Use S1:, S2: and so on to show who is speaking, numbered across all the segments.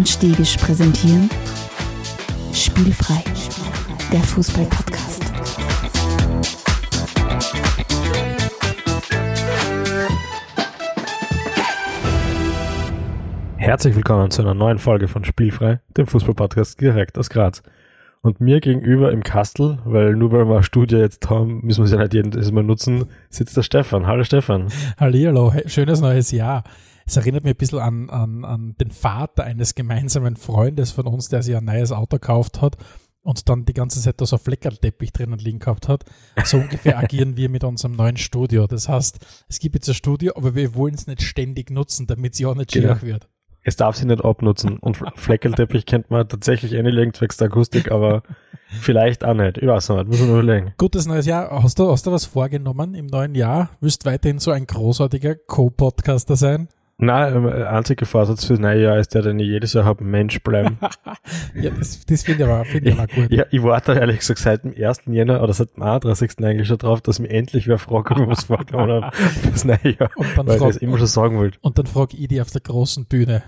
S1: und Stegisch präsentieren Spielfrei, der Fußball-Podcast.
S2: Herzlich willkommen zu einer neuen Folge von Spielfrei, dem Fußball-Podcast direkt aus Graz. Und mir gegenüber im Kastel, weil nur weil wir eine Studie jetzt haben, müssen wir sie ja nicht jedes Mal nutzen, sitzt der Stefan. Hallo Stefan.
S3: Hallihallo, schönes neues Jahr. Es erinnert mich ein bisschen an, an, an den Vater eines gemeinsamen Freundes von uns, der sich ein neues Auto gekauft hat und dann die ganze Zeit da so Fleckerlteppich drinnen liegen gehabt hat. So ungefähr agieren wir mit unserem neuen Studio. Das heißt, es gibt jetzt ein Studio, aber wir wollen es nicht ständig nutzen, damit es ja auch nicht
S2: Genau.
S3: schier wird.
S2: Es darf sie nicht abnutzen. Und Fleckelteppich kennt man tatsächlich eh nicht legen, zwecks der Akustik, aber vielleicht auch nicht. Ich weiß nicht, muss man überlegen.
S3: Gutes neues Jahr. Hast du, hast du was vorgenommen im neuen Jahr? Willst weiterhin so ein großartiger Co-Podcaster sein?
S2: Nein, der einzige Vorsatz fürs neue Jahr ist der, den ich jedes Jahr habe, Mensch bleiben.
S3: Ja, das, das finde ich aber, finde ich aber gut.
S2: Ja, ich warte ehrlich gesagt seit dem 1. Jänner oder seit dem 31. eigentlich schon drauf, dass mir endlich wer fragt, ob ich was vorgenommen habe fürs neue Jahr.
S3: Und dann
S2: Weil ich das
S3: frag,
S2: immer schon sagen wollte.
S3: und dann frage ich dich auf der großen Bühne.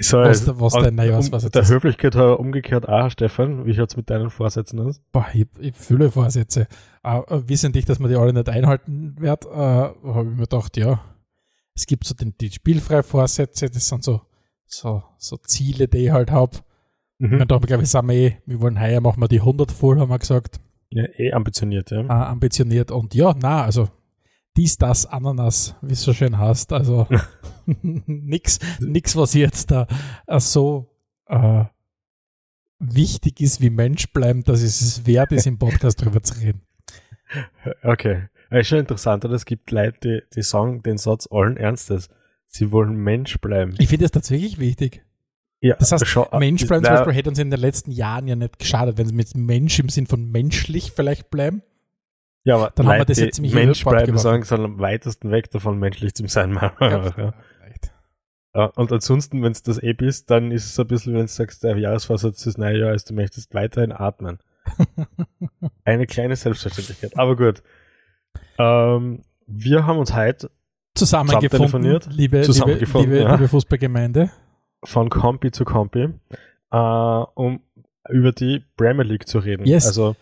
S2: So,
S3: Was der- was dein Neujahrsvorsatz
S2: Der
S3: ist.
S2: Höflichkeit hat umgekehrt auch, Stefan. Wie schaut's mit deinen Vorsätzen aus?
S3: Boah, ich, ich fühle Vorsätze. Äh, äh, wissentlich, dass man die alle nicht einhalten wird, äh, habe ich mir gedacht, ja, es gibt so den, die Spielfrei-Vorsätze, das sind so, so, so Ziele, die ich halt habe.
S2: Mhm.
S3: Und da glaube ich, sind wir eh, wir wollen heuer machen wir die 100 voll, haben wir gesagt,
S2: Ja, eh ambitioniert, ja.
S3: äh, ambitioniert. Und ja, na, also dies, das, Ananas, wie es so schön heißt. Also nix, nix, was jetzt da äh, so äh, wichtig ist wie Mensch bleiben, dass es es wert ist, im Podcast drüber zu reden.
S2: Okay. Ja, ist schon interessant, oder? Es gibt Leute, die, die sagen den Satz allen Ernstes. Sie wollen Mensch bleiben.
S3: Ich finde das tatsächlich wichtig.
S2: Ja,
S3: Das heißt,
S2: schon-
S3: Mensch bleiben zum
S2: Nein,
S3: Beispiel hätte uns in den letzten Jahren ja nicht geschadet, wenn sie mit Mensch im Sinn von menschlich vielleicht bleiben.
S2: Ja, aber
S3: Dann haben wir
S2: Leute,
S3: das jetzt ziemlich
S2: Mensch bleiben, sagen, sind am weitesten weg davon, menschlich zu sein. ja. Ja, und ansonsten, wenn es das eh bist, dann ist es so ein bisschen, wenn du sagst, der Jahresvorsatz des neue Jahr ist, du möchtest weiterhin atmen. Eine kleine Selbstverständlichkeit. Aber gut. Ähm, wir haben uns heute
S3: Zusammengefunden,
S2: telefoniert?
S3: liebe,
S2: Zusammengefunden,
S3: liebe, liebe,
S2: ja.
S3: liebe Fußballgemeinde.
S2: von Kompi zu Kompi, äh, um über die Premier League zu reden.
S3: Yes.
S2: Also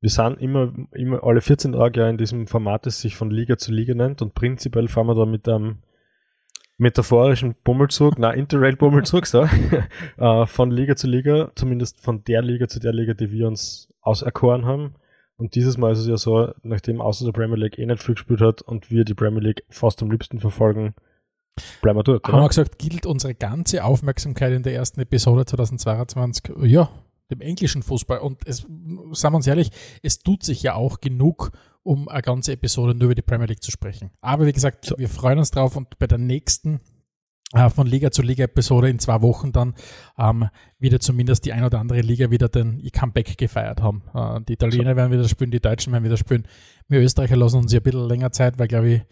S2: wir sind immer, immer alle 14 Tage ja in diesem Format, das sich von Liga zu Liga nennt und prinzipiell fahren wir da mit einem metaphorischen Bummelzug, na Interrail-Bummelzug, so, äh, von Liga zu Liga, zumindest von der Liga zu der Liga, die wir uns auserkoren haben. Und dieses Mal ist es ja so, nachdem außer der Premier League eh nicht viel gespielt hat und wir die Premier League fast am liebsten verfolgen, bleiben wir dort.
S3: Haben wir gesagt, gilt unsere ganze Aufmerksamkeit in der ersten Episode 2022, ja, dem englischen Fußball. Und es, sagen wir uns ehrlich, es tut sich ja auch genug, um eine ganze Episode nur über die Premier League zu sprechen. Aber wie gesagt,
S2: So.
S3: wir freuen uns drauf und bei der nächsten von Liga zu Liga Episode in zwei Wochen dann ähm, wieder zumindest die ein oder andere Liga wieder den Comeback gefeiert haben. Äh, die Italiener werden wieder spielen, die Deutschen werden wieder spielen. Wir Österreicher lassen uns ja ein bisschen länger Zeit, weil glaube ich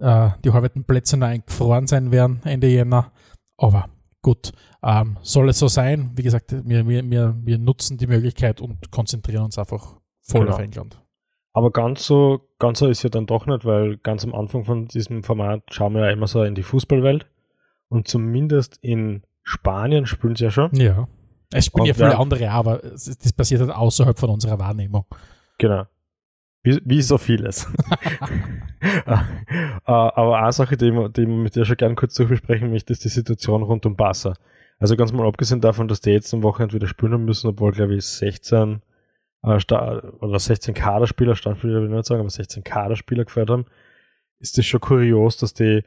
S3: äh, die halben Plätze noch eingefroren sein werden Ende Jänner. Aber gut, ähm, soll es so sein. Wie gesagt, wir, wir, wir, wir nutzen die Möglichkeit und konzentrieren uns einfach voll
S2: Genau.
S3: auf England.
S2: Aber ganz so, ganz so ist ja dann doch nicht, weil ganz am Anfang von diesem Format schauen wir ja immer so in die Fußballwelt. Und zumindest in Spanien spielen sie ja schon.
S3: Ja. Es spielen ja viele andere, aber das passiert halt außerhalb von unserer Wahrnehmung.
S2: Genau. Wie, wie so vieles. Äh, Aber eine Sache, die, die ich mit dir schon gern kurz durchbesprechen möchte, ist die Situation rund um Barca. Also ganz mal abgesehen davon, dass die jetzt am Wochenende wieder spielen müssen, obwohl, glaube ich, 16 äh, oder 16 Kaderspieler, Standspieler will ich nicht sagen, aber 16 Kaderspieler gefeiert haben, ist das schon kurios, dass die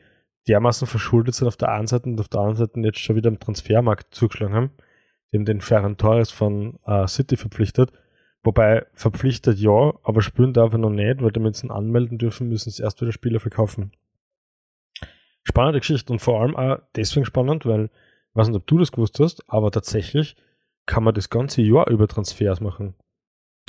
S2: dermaßen verschuldet sind auf der einen Seite und auf der anderen Seite jetzt schon wieder am Transfermarkt zugeschlagen haben. Die haben den Ferran Torres von äh, City verpflichtet. Wobei verpflichtet ja, aber spielen darf er noch nicht, weil damit sie ihn anmelden dürfen, müssen sie erst wieder Spieler verkaufen. Spannende Geschichte und vor allem auch deswegen spannend, weil, ich weiß nicht, ob du das gewusst hast, aber tatsächlich kann man das ganze Jahr über Transfers machen.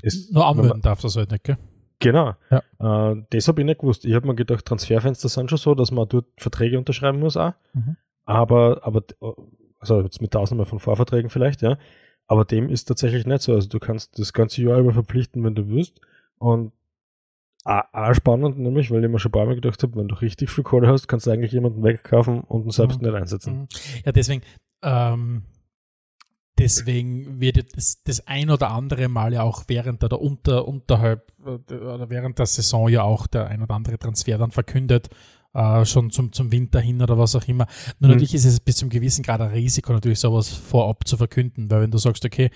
S2: Ist,
S3: Nur
S2: wenn man-
S3: anmelden darf das halt nicht, gell?
S2: Genau.
S3: Ja.
S2: Äh, das habe ich nicht gewusst. Ich habe mir gedacht, Transferfenster sind schon so, dass man dort Verträge unterschreiben muss auch.
S3: Mhm.
S2: Aber, aber, also jetzt mit der Ausnahme von Vorverträgen vielleicht, ja. Aber dem ist tatsächlich nicht so. Also du kannst das ganze Jahr über verpflichten, wenn du willst. Und auch, auch spannend, nämlich, weil ich mir schon ein paar Mal gedacht habe, wenn du richtig viel Kohle hast, kannst du eigentlich jemanden wegkaufen und ihn selbst
S3: Mhm.
S2: nicht einsetzen.
S3: Mhm. Ja, deswegen, ähm, deswegen wird das, das ein oder andere Mal ja auch während der, der Unter, unterhalb äh, oder während der Saison ja auch der ein oder andere Transfer dann verkündet, äh, schon zum, zum Winter hin oder was auch immer. Nur mhm. natürlich ist es bis zum gewissen Grad ein Risiko, natürlich sowas vorab zu verkünden, weil wenn du sagst, okay,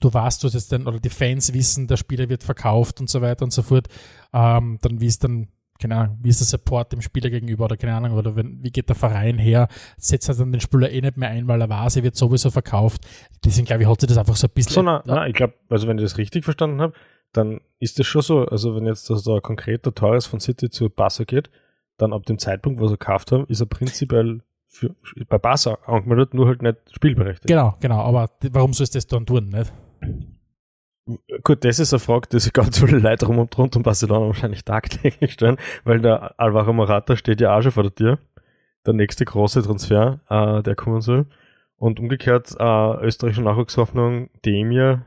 S3: du weißt, du jetzt dann, oder die Fans wissen, der Spieler wird verkauft und so weiter und so fort, ähm, dann wie es dann keine Ahnung, wie ist der Support dem Spieler gegenüber oder keine Ahnung, oder wenn, wie geht der Verein her, setzt er dann den Spieler eh nicht mehr ein, weil er weiß, er wird sowieso verkauft. Deswegen glaube ich, hat sich das einfach so ein bisschen.
S2: So, na, na ich glaube, also wenn ich das richtig verstanden habe, dann ist das schon so, also wenn jetzt also ein konkreter Torres von City zu Barca geht, dann ab dem Zeitpunkt, wo sie gekauft haben, ist er prinzipiell für, bei Barca angemeldet, nur halt nicht spielberechtigt.
S3: Genau, genau, aber warum soll es das dann tun, nicht?
S2: Gut, das ist eine Frage, die sich ganz viele Leute rund, rund um Barcelona wahrscheinlich tagtäglich stellen, weil der Alvaro Morata steht ja auch schon vor der Tür. Der nächste große Transfer, äh, der kommen soll. Und umgekehrt, äh, österreichische Nachwuchshoffnung Demir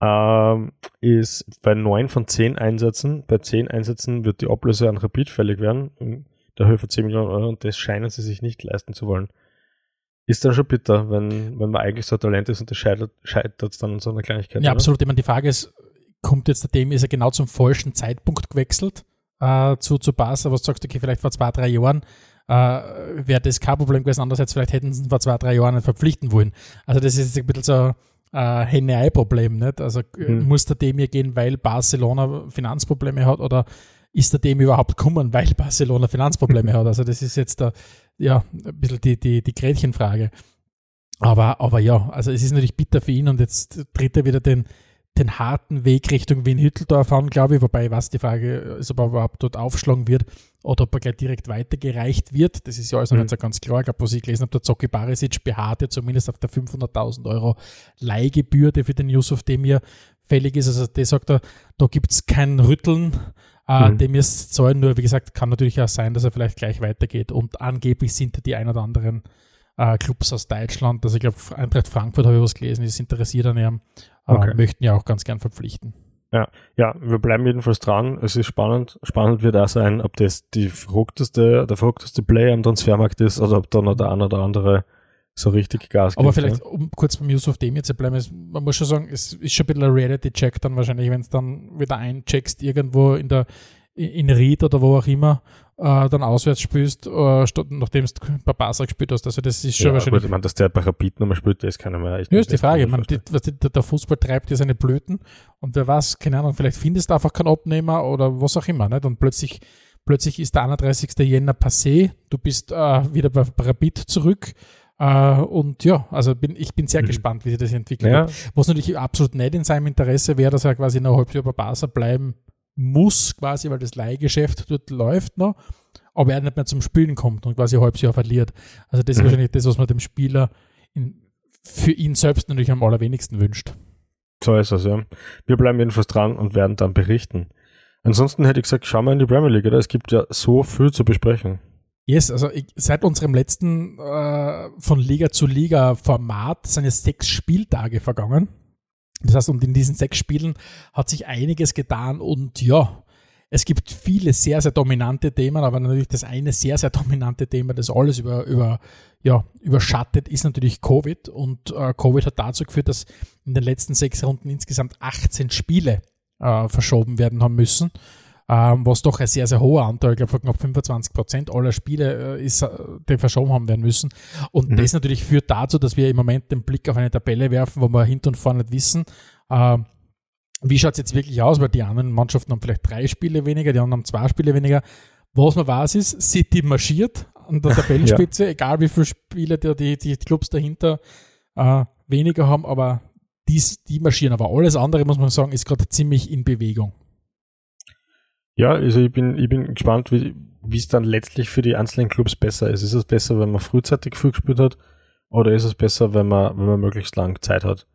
S2: äh, ist bei neun von zehn Einsätzen. Bei zehn Einsätzen wird die Ablöse an Rapid fällig werden, in der Höhe von 10 Millionen Euro, und das scheinen sie sich nicht leisten zu wollen ist dann schon bitter, wenn, wenn man eigentlich so Talent ist und das scheitert, scheitert dann an so einer Kleinigkeit.
S3: Ja, oder? absolut. Ich meine, die Frage ist, kommt jetzt der dem, ist er genau zum falschen Zeitpunkt gewechselt äh, zu, zu Barca, was du sagst, okay, vielleicht vor zwei, drei Jahren äh, wäre das kein Problem gewesen, andererseits vielleicht hätten sie ihn vor zwei, drei Jahren nicht verpflichten wollen. Also das ist jetzt ein bisschen so ein äh, Henne-Ei-Problem, nicht? Also hm. muss der dem hier gehen, weil Barcelona Finanzprobleme hat oder ist der dem überhaupt kommen, weil Barcelona Finanzprobleme hat? Also das ist jetzt der, ja, ein bisschen die, die, die Gretchenfrage. Aber, aber ja, also es ist natürlich bitter für ihn und jetzt tritt er wieder den, den harten Weg Richtung Wien-Hütteldorf an, glaube ich, wobei was die Frage ist, ob er überhaupt dort aufschlagen wird oder ob er gleich direkt weitergereicht wird. Das ist ja alles noch mhm. nicht so ganz klar. Ich glaube, was ich gelesen habe, der Zocki Barisic beharrt ja zumindest auf der 500.000 Euro Leihgebühr, die für den Yusuf Demir fällig ist. Also der sagt, da, da gibt es kein Rütteln äh, mhm. Dem ist zahlen, nur wie gesagt, kann natürlich auch sein, dass er vielleicht gleich weitergeht. Und angeblich sind die ein oder anderen äh, Clubs aus Deutschland, also ich glaube, Eintracht Frankfurt habe ich was gelesen, ist interessiert an ihm, okay. möchten ja auch ganz gern verpflichten.
S2: Ja, ja, wir bleiben jedenfalls dran. Es ist spannend. Spannend wird auch sein, ob das die verrückteste, der verrückteste Player am Transfermarkt ist oder ob da noch der eine oder andere so richtig Gas
S3: gibt. Aber vielleicht, um kurz beim Yusuf Demir zu bleiben, ist, man muss schon sagen, es ist schon ein bisschen ein Reality-Check dann wahrscheinlich, wenn es dann wieder eincheckst, irgendwo in der in Ried oder wo auch immer, äh, dann auswärts spielst, äh, statt, nachdem du bei Basel gespielt hast. Also das ist schon ja, wahrscheinlich.
S2: Gut, ich meine, dass der bei Rapid nochmal spielt, das ist keiner mehr.
S3: Ja, ist die Frage. Man, die, was die, der Fußball treibt ja seine Blüten und wer weiß, keine Ahnung, vielleicht findest du einfach keinen Abnehmer oder was auch immer. Nicht? Und plötzlich, plötzlich ist der 31. Jänner passé, du bist äh, wieder bei Rapid zurück Uh, und ja, also bin, ich bin sehr mhm. gespannt, wie sich das entwickelt. Ja. Was natürlich absolut nicht in seinem Interesse wäre, dass er quasi noch Jahr bei Barca bleiben muss, quasi, weil das Leihgeschäft dort läuft noch, aber er nicht mehr zum Spielen kommt und quasi ein halbes Jahr verliert. Also das ist mhm. wahrscheinlich das, was man dem Spieler in, für ihn selbst natürlich am allerwenigsten wünscht.
S2: So ist es, ja. Wir bleiben jedenfalls dran und werden dann berichten. Ansonsten hätte ich gesagt, schau mal in die Premier League, oder? Es gibt ja so viel zu besprechen.
S3: Yes, also ich, seit unserem letzten äh, von Liga zu Liga Format sind jetzt sechs Spieltage vergangen. Das heißt, und in diesen sechs Spielen hat sich einiges getan und ja, es gibt viele sehr, sehr dominante Themen, aber natürlich das eine sehr, sehr dominante Thema, das alles über, über, ja, überschattet, ist natürlich Covid. Und äh, Covid hat dazu geführt, dass in den letzten sechs Runden insgesamt 18 Spiele äh, verschoben werden haben müssen ähm, was doch ein sehr, sehr hoher Anteil, ich glaube von knapp 25 Prozent aller Spiele äh, ist, äh, die verschoben haben werden müssen. Und mhm. das natürlich führt dazu, dass wir im Moment den Blick auf eine Tabelle werfen, wo wir hinten und vorne nicht wissen, äh, wie schaut es jetzt wirklich aus, weil die anderen Mannschaften haben vielleicht drei Spiele weniger, die anderen haben zwei Spiele weniger. Was man weiß ist, City marschiert an der Tabellenspitze, ja. egal wie viele Spiele die, die, die Clubs dahinter äh, weniger haben, aber dies, die marschieren. Aber alles andere, muss man sagen, ist gerade ziemlich in Bewegung.
S2: Ja, also ich bin, ich bin gespannt, wie es dann letztlich für die einzelnen Clubs besser ist. Ist es besser, wenn man frühzeitig früh gespielt hat, oder ist es besser, wenn man, wenn man möglichst lang Zeit hat?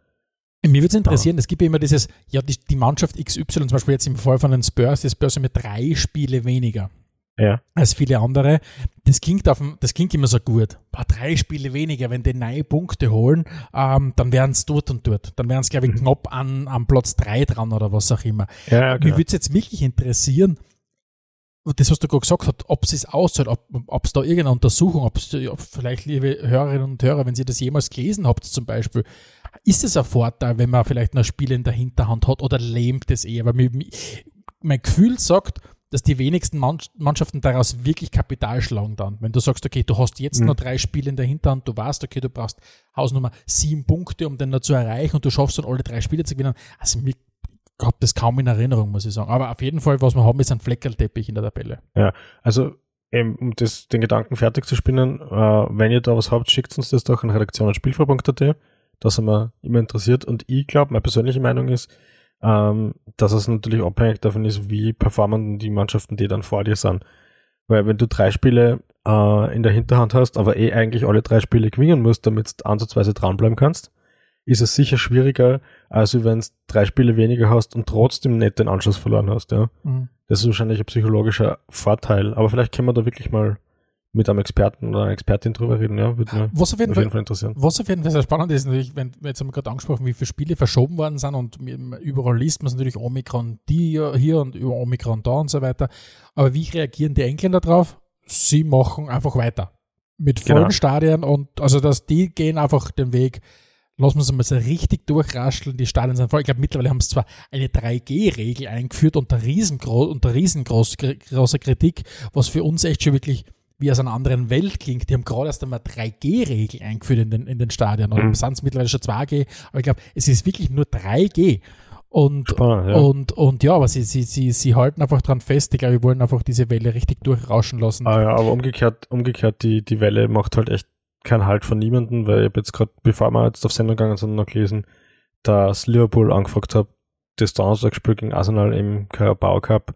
S3: Mir würde es interessieren, es gibt ja immer dieses, ja, die, die, Mannschaft XY, zum Beispiel jetzt im Fall von den Spurs, die Spurs haben drei Spiele weniger
S2: ja.
S3: als viele andere. Das klingt, auf, das klingt immer so gut. Paar drei Spiele weniger, wenn die neue Punkte holen, ähm, dann wären es dort und dort. Dann wären es, glaube ich, mhm. knapp an, an Platz drei dran oder was auch immer. Ja, genau. Mich würde es jetzt wirklich interessieren, das, was du gerade gesagt hast, ob es auszahlt, ob es da irgendeine Untersuchung, ob vielleicht, liebe Hörerinnen und Hörer, wenn Sie das jemals gelesen habt, zum Beispiel, ist es ein Vorteil, wenn man vielleicht noch ein Spiel in der Hinterhand hat oder lähmt es eher? Weil mein Gefühl sagt, dass die wenigsten Mannschaften daraus wirklich Kapital schlagen dann. Wenn du sagst, okay, du hast jetzt mhm. noch drei Spiele in der Hinterhand, du weißt, okay, du brauchst Hausnummer sieben Punkte, um den noch zu erreichen und du schaffst dann alle drei Spiele zu gewinnen. Also mir habe das kaum in Erinnerung, muss ich sagen. Aber auf jeden Fall, was wir haben, ist ein Fleckerlteppich in der Tabelle.
S2: Ja, also um das, den Gedanken fertig zu spinnen, äh, wenn ihr da was habt, schickt uns das doch an redaktion.spielfrei.at. Da sind wir immer interessiert. Und ich glaube, meine persönliche Meinung ist, ähm, dass es natürlich abhängig davon ist, wie performen die Mannschaften, die dann vor dir sind. Weil wenn du drei Spiele äh, in der Hinterhand hast, aber eh eigentlich alle drei Spiele gewinnen musst, damit du ansatzweise dranbleiben kannst, ist es sicher schwieriger, als wenn du drei Spiele weniger hast und trotzdem nicht den Anschluss verloren hast. Ja. Mhm. Das ist wahrscheinlich ein psychologischer Vorteil. Aber vielleicht können wir da wirklich mal mit einem Experten oder einer Expertin drüber reden, ja, würde mir
S3: was auf jeden, auf jeden Fall, Fall, interessieren. Was auf jeden Fall sehr spannend ist, natürlich, wenn, jetzt haben wir gerade angesprochen, wie viele Spiele verschoben worden sind und überall liest man es natürlich Omikron die hier und über Omikron da und so weiter. Aber wie reagieren die Engländer drauf? Sie machen einfach weiter. Mit vollen genau. Stadien und also dass die gehen einfach den Weg, lassen wir es mal so richtig durchrascheln, die Stadien sind voll. Ich glaube, mittlerweile haben sie zwar eine 3G-Regel eingeführt unter riesengroß, unter riesengroßer Kritik, was für uns echt schon wirklich wie aus einer anderen Welt klingt. Die haben gerade erst einmal 3G-Regel eingeführt in den, in den Stadien. Oder mhm. sind es mittlerweile schon 2G. Aber ich glaube, es ist wirklich nur 3G. Und, Spannend, ja. und, und ja, aber sie, sie, sie, sie halten einfach dran fest. Ich glaube, wir wollen einfach diese Welle richtig durchrauschen lassen.
S2: Ah ja, aber umgekehrt, umgekehrt, die, die Welle macht halt echt keinen Halt von niemandem, weil ich habe jetzt gerade, bevor wir jetzt auf Sendung gegangen sind, noch gelesen, dass Liverpool angefragt hat, das Donnerstagsspiel gegen Arsenal im Carabao Cup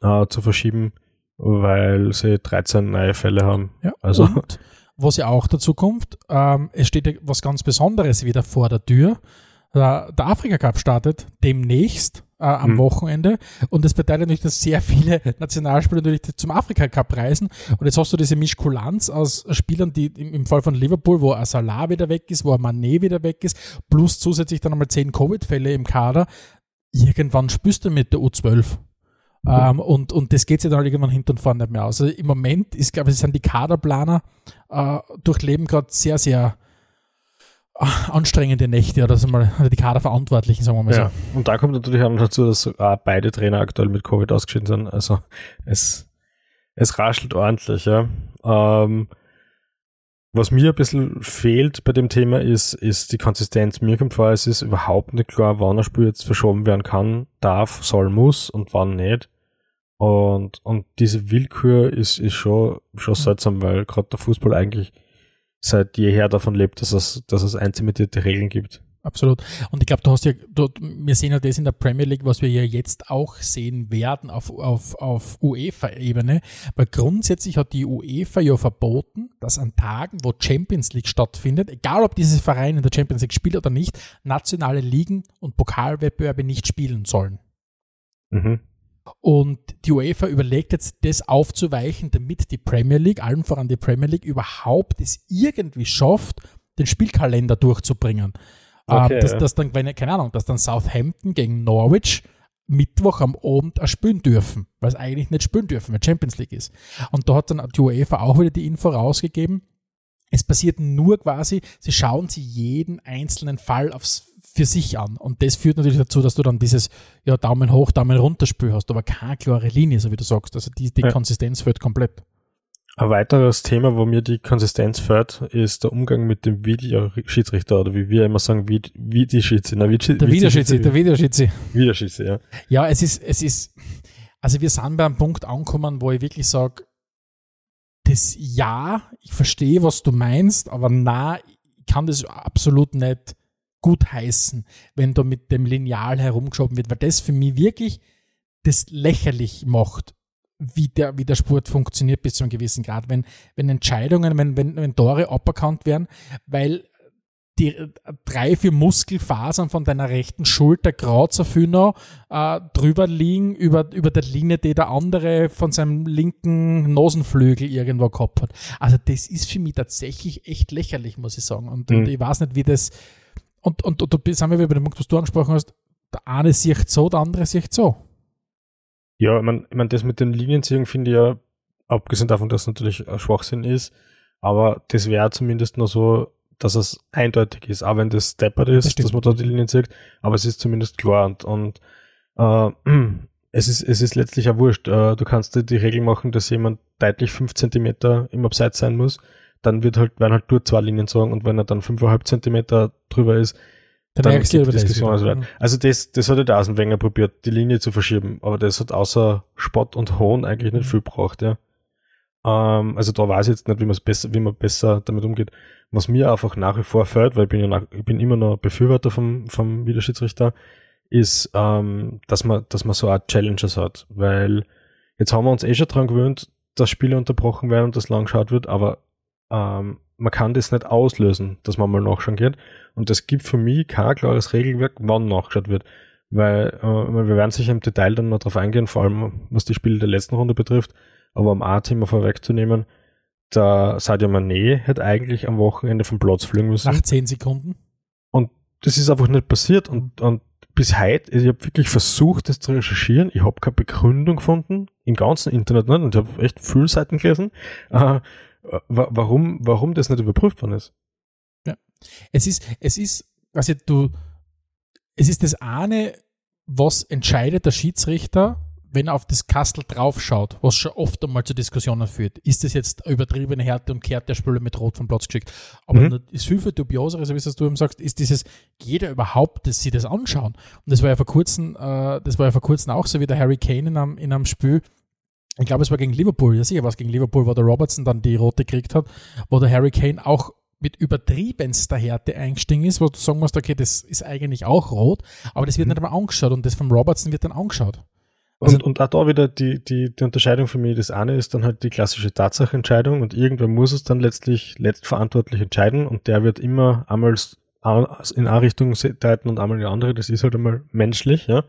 S2: äh, zu verschieben weil sie 13 neue Fälle haben.
S3: Ja, also. Und was ja auch dazu kommt, ähm, es steht ja was ganz Besonderes wieder vor der Tür. Der, der Afrika Cup startet demnächst äh, am mhm. Wochenende und es bedeutet natürlich, dass sehr viele Nationalspieler natürlich zum Afrika Cup reisen und jetzt hast du diese Mischkulanz aus Spielern, die im, im Fall von Liverpool, wo Salah wieder weg ist, wo Mané wieder weg ist, plus zusätzlich dann nochmal 10 Covid-Fälle im Kader. Irgendwann spürst du mit der U12 ähm, und, und das geht sich dann halt irgendwann hinten und vorne nicht mehr aus. Also im Moment ist, glaube ich, sind die Kaderplaner äh, durchleben gerade sehr, sehr äh, anstrengende Nächte oder also mal die Kaderverantwortlichen, sagen wir mal ja.
S2: so. Und da kommt natürlich auch dazu, dass äh, beide Trainer aktuell mit Covid ausgeschieden sind. Also es, es raschelt ordentlich, ja. Ähm, was mir ein bisschen fehlt bei dem Thema ist, ist die Konsistenz. Mir kommt vor, es ist überhaupt nicht klar, wann ein Spiel jetzt verschoben werden kann, darf, soll, muss und wann nicht. Und, und diese Willkür ist, ist schon, schon seltsam, weil gerade der Fußball eigentlich seit jeher davon lebt, dass es, dass es einzimentierte Regeln gibt.
S3: Absolut. Und ich glaube, du hast ja, du, wir sehen ja das in der Premier League, was wir ja jetzt auch sehen werden auf, auf, auf UEFA-Ebene, weil grundsätzlich hat die UEFA ja verboten, dass an Tagen, wo Champions League stattfindet, egal ob dieses Verein in der Champions League spielt oder nicht, nationale Ligen und Pokalwettbewerbe nicht spielen sollen. Mhm. Und die UEFA überlegt jetzt, das aufzuweichen, damit die Premier League, allen voran die Premier League, überhaupt es irgendwie schafft, den Spielkalender durchzubringen. Ähm, okay, ähm, dass, ja. dass dann, wenn, keine Ahnung, dass dann Southampton gegen Norwich Mittwoch am Abend spielen dürfen, weil es eigentlich nicht spielen dürfen, weil Champions League ist. Und da hat dann die UEFA auch wieder die Info rausgegeben. Es passiert nur quasi, sie schauen sich jeden einzelnen Fall aufs, für sich an. Und das führt natürlich dazu, dass du dann dieses ja, Daumen hoch, Daumen runter Spiel hast, aber keine klare Linie, so wie du sagst. Also die, die ja. Konsistenz fehlt komplett.
S2: Ein weiteres Thema, wo mir die Konsistenz fährt, ist der Umgang mit dem Videoschiedsrichter oder wie wir immer sagen, wie, wie die Schiedsrichter.
S3: der Videoschiedsrichter, der Videoschiedsrichter.
S2: Videoschiedsrichter, ja.
S3: Ja, es ist, es ist, also wir sind bei einem Punkt angekommen, wo ich wirklich sage, das Ja, ich verstehe, was du meinst, aber na, ich kann das absolut nicht gut heißen, wenn da mit dem Lineal herumgeschoben wird, weil das für mich wirklich das lächerlich macht wie der, wie der Sport funktioniert bis zu einem gewissen Grad. Wenn, wenn Entscheidungen, wenn, wenn, wenn Tore aberkannt werden, weil die drei, vier Muskelfasern von deiner rechten Schulter gerade so viel noch äh, drüber liegen, über, über der Linie, die der andere von seinem linken Nosenflügel irgendwo gehabt hat. Also das ist für mich tatsächlich echt lächerlich, muss ich sagen. Und, mhm. und ich weiß nicht, wie das und, und, und, und sind wir wieder bei dem Punkt, was du angesprochen hast, der eine sieht so, der andere sieht so.
S2: Ja, ich meine, ich mein, das mit den Linienziehungen finde ich ja, abgesehen davon, dass es natürlich Schwachsinn ist, aber das wäre zumindest noch so dass es eindeutig ist, auch wenn das steppert ist,
S3: Das
S2: dass man da die Linie zieht, aber es ist zumindest klar und, und äh, es ist, es ist letztlich auch wurscht. Äh, du kannst dir die Regel machen, dass jemand deutlich 5 Zentimeter im Abseits sein muss, dann wird halt, werden halt nur zwei Linien sagen und wenn er dann 5,5 Zentimeter drüber ist,
S3: Dann,
S2: dann
S3: ärgerst du
S2: Diskussionen.
S3: wieder.
S2: Also, also das, das hat der Dasenwenger probiert, die Linie zu verschieben, aber das hat außer Spott und Hohn eigentlich nicht
S3: Mhm.
S2: viel braucht, ja. Ähm, also da weiß ich jetzt nicht, wie man es besser, wie man besser damit umgeht. Was mir einfach nach wie vor fällt, weil ich bin ja nach, ich bin immer noch Befürworter vom, vom Videoschiedsrichter, ist, ähm, dass man, dass man so eine Challenges hat, weil jetzt haben wir uns eh schon dran gewöhnt, dass Spiele unterbrochen werden und das lang geschaut wird, aber ähm, man kann das nicht auslösen, dass man mal nachschauen geht. Und es gibt für mich kein klares Regelwerk, wann nachgeschaut wird. Weil äh, wir werden sicher im Detail dann noch drauf eingehen, vor allem was die Spiele der letzten Runde betrifft. Aber um ein Thema vorwegzunehmen, der Sadio Mané hätte eigentlich am Wochenende vom Platz fliegen müssen.
S3: Nach 10 Sekunden.
S2: Und das ist einfach nicht passiert. Und, und bis heute, ich habe wirklich versucht, das zu recherchieren. Ich habe keine Begründung gefunden, im ganzen Internet nicht. Und ich habe echt viele Seiten gelesen, äh, wa- warum, warum das nicht überprüft worden ist.
S3: Es ist, es ist, also du, es ist das eine, was entscheidet der Schiedsrichter, wenn er auf das Kastel draufschaut, was schon oft einmal zu Diskussionen führt. Ist das jetzt übertriebene Härte und kehrt der Spieler mit Rot vom Platz geschickt? Aber
S2: Mhm.
S3: das viel, viel dubiosere, so wie es du eben sagst, ist dieses, jeder überhaupt, dass sie das anschauen. Und das war ja vor kurzem, äh, das war ja vor kurzem auch so wie der Harry Kane in einem, in einem Spiel, ich glaube, es war gegen Liverpool, ja sicher war es gegen Liverpool, wo der Robertson dann die rote gekriegt hat, wo der Harry Kane auch mit übertriebenster Härte eingestiegen ist, wo du sagen musst, okay, das ist eigentlich auch rot, aber das wird
S2: Mhm.
S3: nicht einmal angeschaut und das vom Robertson wird dann angeschaut. Also-
S2: Und, und auch da wieder die, die, die Unterscheidung für mich, das eine ist dann halt die klassische Tatsachenentscheidung und irgendwer muss es dann letztlich letztverantwortlich entscheiden und der wird immer einmal in eine Richtung deuten und einmal in die andere, das ist halt einmal menschlich, ja.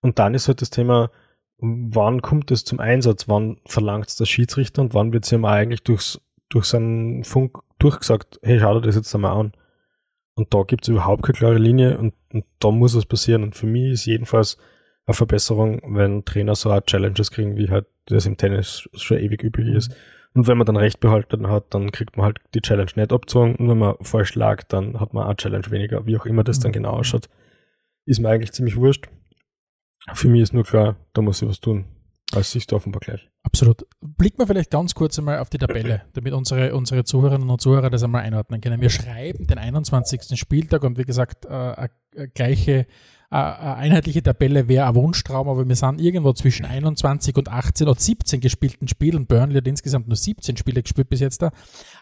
S2: Und dann ist halt das Thema, wann kommt es zum Einsatz, wann verlangt es der Schiedsrichter und wann wird es ihm eigentlich durchs, durch seinen Funk durchgesagt, hey, schau dir das jetzt einmal an. Und da gibt es überhaupt keine klare Linie und, und da muss was passieren. Und für mich ist jedenfalls eine Verbesserung, wenn Trainer so Art Challenges kriegen, wie halt das im Tennis schon ewig üblich ist. Und wenn man dann Recht behalten hat, dann kriegt man halt die Challenge nicht abgezogen. Und wenn man falsch lag, dann hat man eine Challenge weniger. Wie auch immer das dann
S3: Mhm.
S2: genau ausschaut, ist mir eigentlich ziemlich wurscht. Für mich ist nur klar, da muss ich was tun. Das siehst du offenbar gleich.
S3: Absolut. Blicken wir vielleicht ganz kurz einmal auf die Tabelle, damit unsere, unsere Zuhörerinnen und Zuhörer das einmal einordnen können. Wir schreiben den 21. Spieltag und wie gesagt, äh, eine gleiche, äh, eine einheitliche Tabelle wäre ein Wunschtraum, aber wir sind irgendwo zwischen 21 und 18 oder 17 gespielten Spielen. Burnley hat insgesamt nur 17 Spiele gespielt bis jetzt da.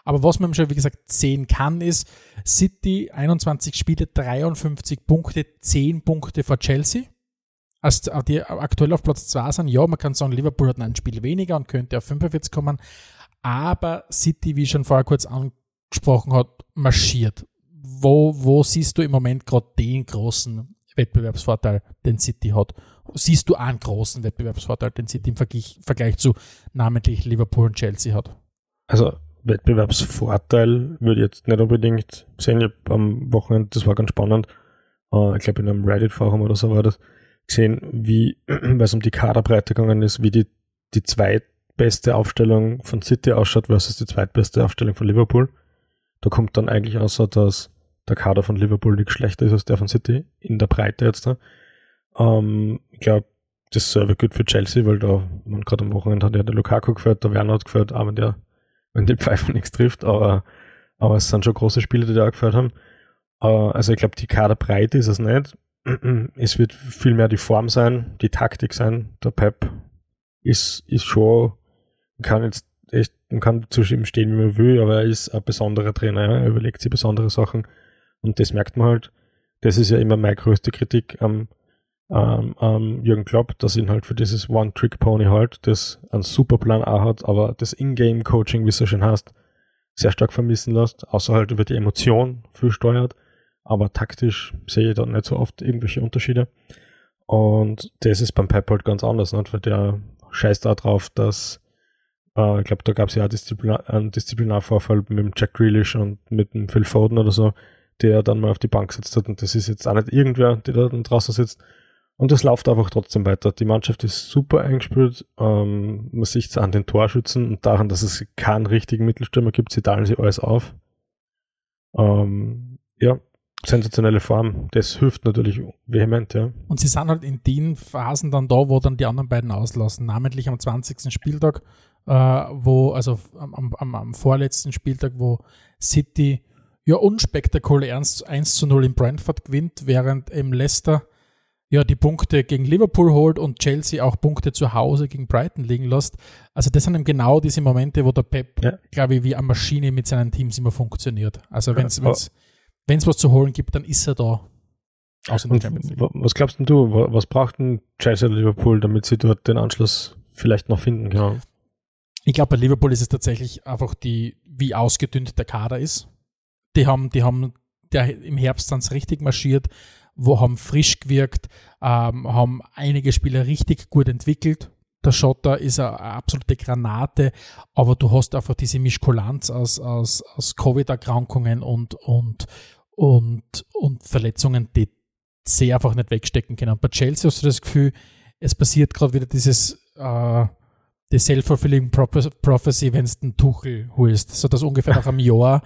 S3: Aber was man schon, wie gesagt, sehen kann, ist City 21 Spiele, 53 Punkte, 10 Punkte vor Chelsea als die aktuell auf Platz 2 sind, ja, man kann sagen, Liverpool hat ein Spiel weniger und könnte auf 45 kommen, aber City, wie schon vorher kurz angesprochen hat, marschiert. Wo, wo siehst du im Moment gerade den großen Wettbewerbsvorteil, den City hat? Siehst du einen großen Wettbewerbsvorteil, den City im Vergleich, Vergleich zu namentlich Liverpool und Chelsea hat?
S2: Also Wettbewerbsvorteil würde ich jetzt nicht unbedingt sehen. Ich hab am Wochenende, das war ganz spannend, äh, ich glaube in einem Reddit-Forum oder so war das, gesehen, wie, weil es um die Kaderbreite gegangen ist, wie die, die zweitbeste Aufstellung von City ausschaut versus die zweitbeste Aufstellung von Liverpool. Da kommt dann eigentlich außer, dass der Kader von Liverpool nicht schlechter ist als der von City in der Breite jetzt da. Ähm, ich glaube, das wäre gut für Chelsea, weil da, man gerade am Wochenende hat ja der Lukaku geführt, der Werner hat geführt, auch wenn der, wenn die Pfeife nichts trifft, aber, aber es sind schon große Spiele, die da auch geführt haben. Äh, also ich glaube, die Kaderbreite ist es nicht. Es wird viel mehr die Form sein, die Taktik sein. Der Pep ist, ist schon, kann jetzt echt, man kann zu ihm stehen, wie man will, aber er ist ein besonderer Trainer, ja. er überlegt sich besondere Sachen und das merkt man halt. Das ist ja immer meine größte Kritik am, ähm, ähm, Jürgen Klopp, dass ihn halt für dieses One-Trick-Pony halt, das einen super Plan A hat, aber das Ingame-Coaching, wie es so schön heißt, sehr stark vermissen lässt, außer halt über die Emotion viel steuert, aber taktisch sehe ich da nicht so oft irgendwelche Unterschiede. Und das ist beim Pep halt ganz anders, nicht? weil der scheißt da drauf, dass äh, ich glaube, da gab es ja auch Disziplinar, einen Disziplinarvorfall mit dem Jack Grealish und mit dem Phil Foden oder so, der dann mal auf die Bank sitzt hat und das ist jetzt auch nicht irgendwer, der da draußen sitzt. Und das läuft einfach trotzdem weiter. Die Mannschaft ist super eingespielt. Ähm, man sieht es an den Torschützen und daran, dass es keinen richtigen Mittelstürmer gibt, sie teilen sie alles auf. Ähm, ja, sensationelle Form. Das hilft natürlich vehement, ja.
S3: Und sie sind halt in den Phasen dann da, wo dann die anderen beiden auslassen, namentlich am 20. Spieltag, äh, wo, also am, am, am, vorletzten Spieltag, wo City ja unspektakulär 1, 1 zu 0 in Brentford gewinnt, während im Leicester ja die Punkte gegen Liverpool holt und Chelsea auch Punkte zu Hause gegen Brighton liegen lässt. Also das sind eben genau diese Momente, wo der Pep, ja. glaube ich, wie eine Maschine mit seinen Teams immer funktioniert. Also wenn es wenn es was zu holen gibt, dann ist er da.
S2: Außer was glaubst du, was braucht ein Chelsea oder Liverpool, damit sie dort den Anschluss vielleicht noch finden können?
S3: Ich glaube, bei Liverpool ist es tatsächlich einfach die, wie ausgedünnt der Kader ist. Die haben, die haben der im Herbst dann richtig marschiert, wo haben frisch gewirkt, ähm, haben einige Spieler richtig gut entwickelt. Der Schotter ist eine, absolute Granate, aber du hast einfach diese Mischkulanz aus, aus, aus Covid-Erkrankungen und, und, und, und Verletzungen, die sie einfach nicht wegstecken können. Und bei Chelsea hast du das Gefühl, es passiert gerade wieder dieses äh, die self-fulfilling prophecy, wenn es den Tuchel holst, so dass ungefähr nach einem Jahr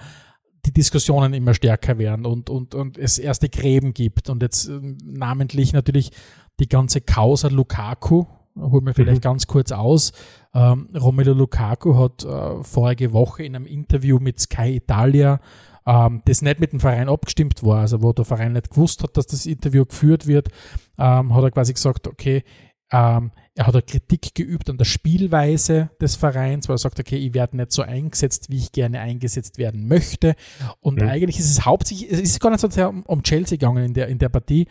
S3: die Diskussionen immer stärker werden und, und, und es erste Gräben gibt. Und jetzt äh, namentlich natürlich die ganze Causa Lukaku, holen wir vielleicht mhm. ganz kurz aus. Ähm, Romelu Lukaku hat äh, vorige Woche in einem Interview mit Sky Italia ähm, das nicht mit dem Verein abgestimmt war, also wo der Verein nicht gewusst hat, dass das Interview geführt wird, ähm, hat er quasi gesagt, okay, ähm, er hat eine Kritik geübt an der Spielweise des Vereins, weil er sagt, okay, ich werde nicht so eingesetzt, wie ich gerne eingesetzt werden möchte. Und mhm. eigentlich ist es hauptsächlich, es ist gar nicht so sehr um, um Chelsea gegangen in der, in der Partie,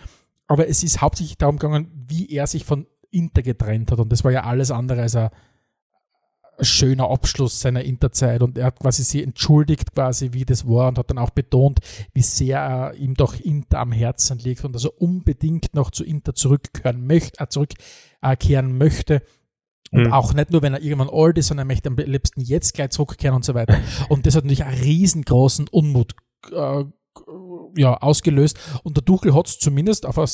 S3: aber es ist hauptsächlich darum gegangen, wie er sich von Inter getrennt hat. Und das war ja alles andere als ein schöner Abschluss seiner Interzeit und er hat quasi sie entschuldigt quasi, wie das war und hat dann auch betont, wie sehr er ihm doch Inter am Herzen liegt und also unbedingt noch zu Inter zurückkehren möchte, äh, zurückkehren möchte. Und mhm. auch nicht nur, wenn er irgendwann alt ist, sondern er möchte am liebsten jetzt gleich zurückkehren und so weiter. Und das hat natürlich einen riesengroßen Unmut äh, ja, ausgelöst. Und der Tuchel hat es zumindest auf, auf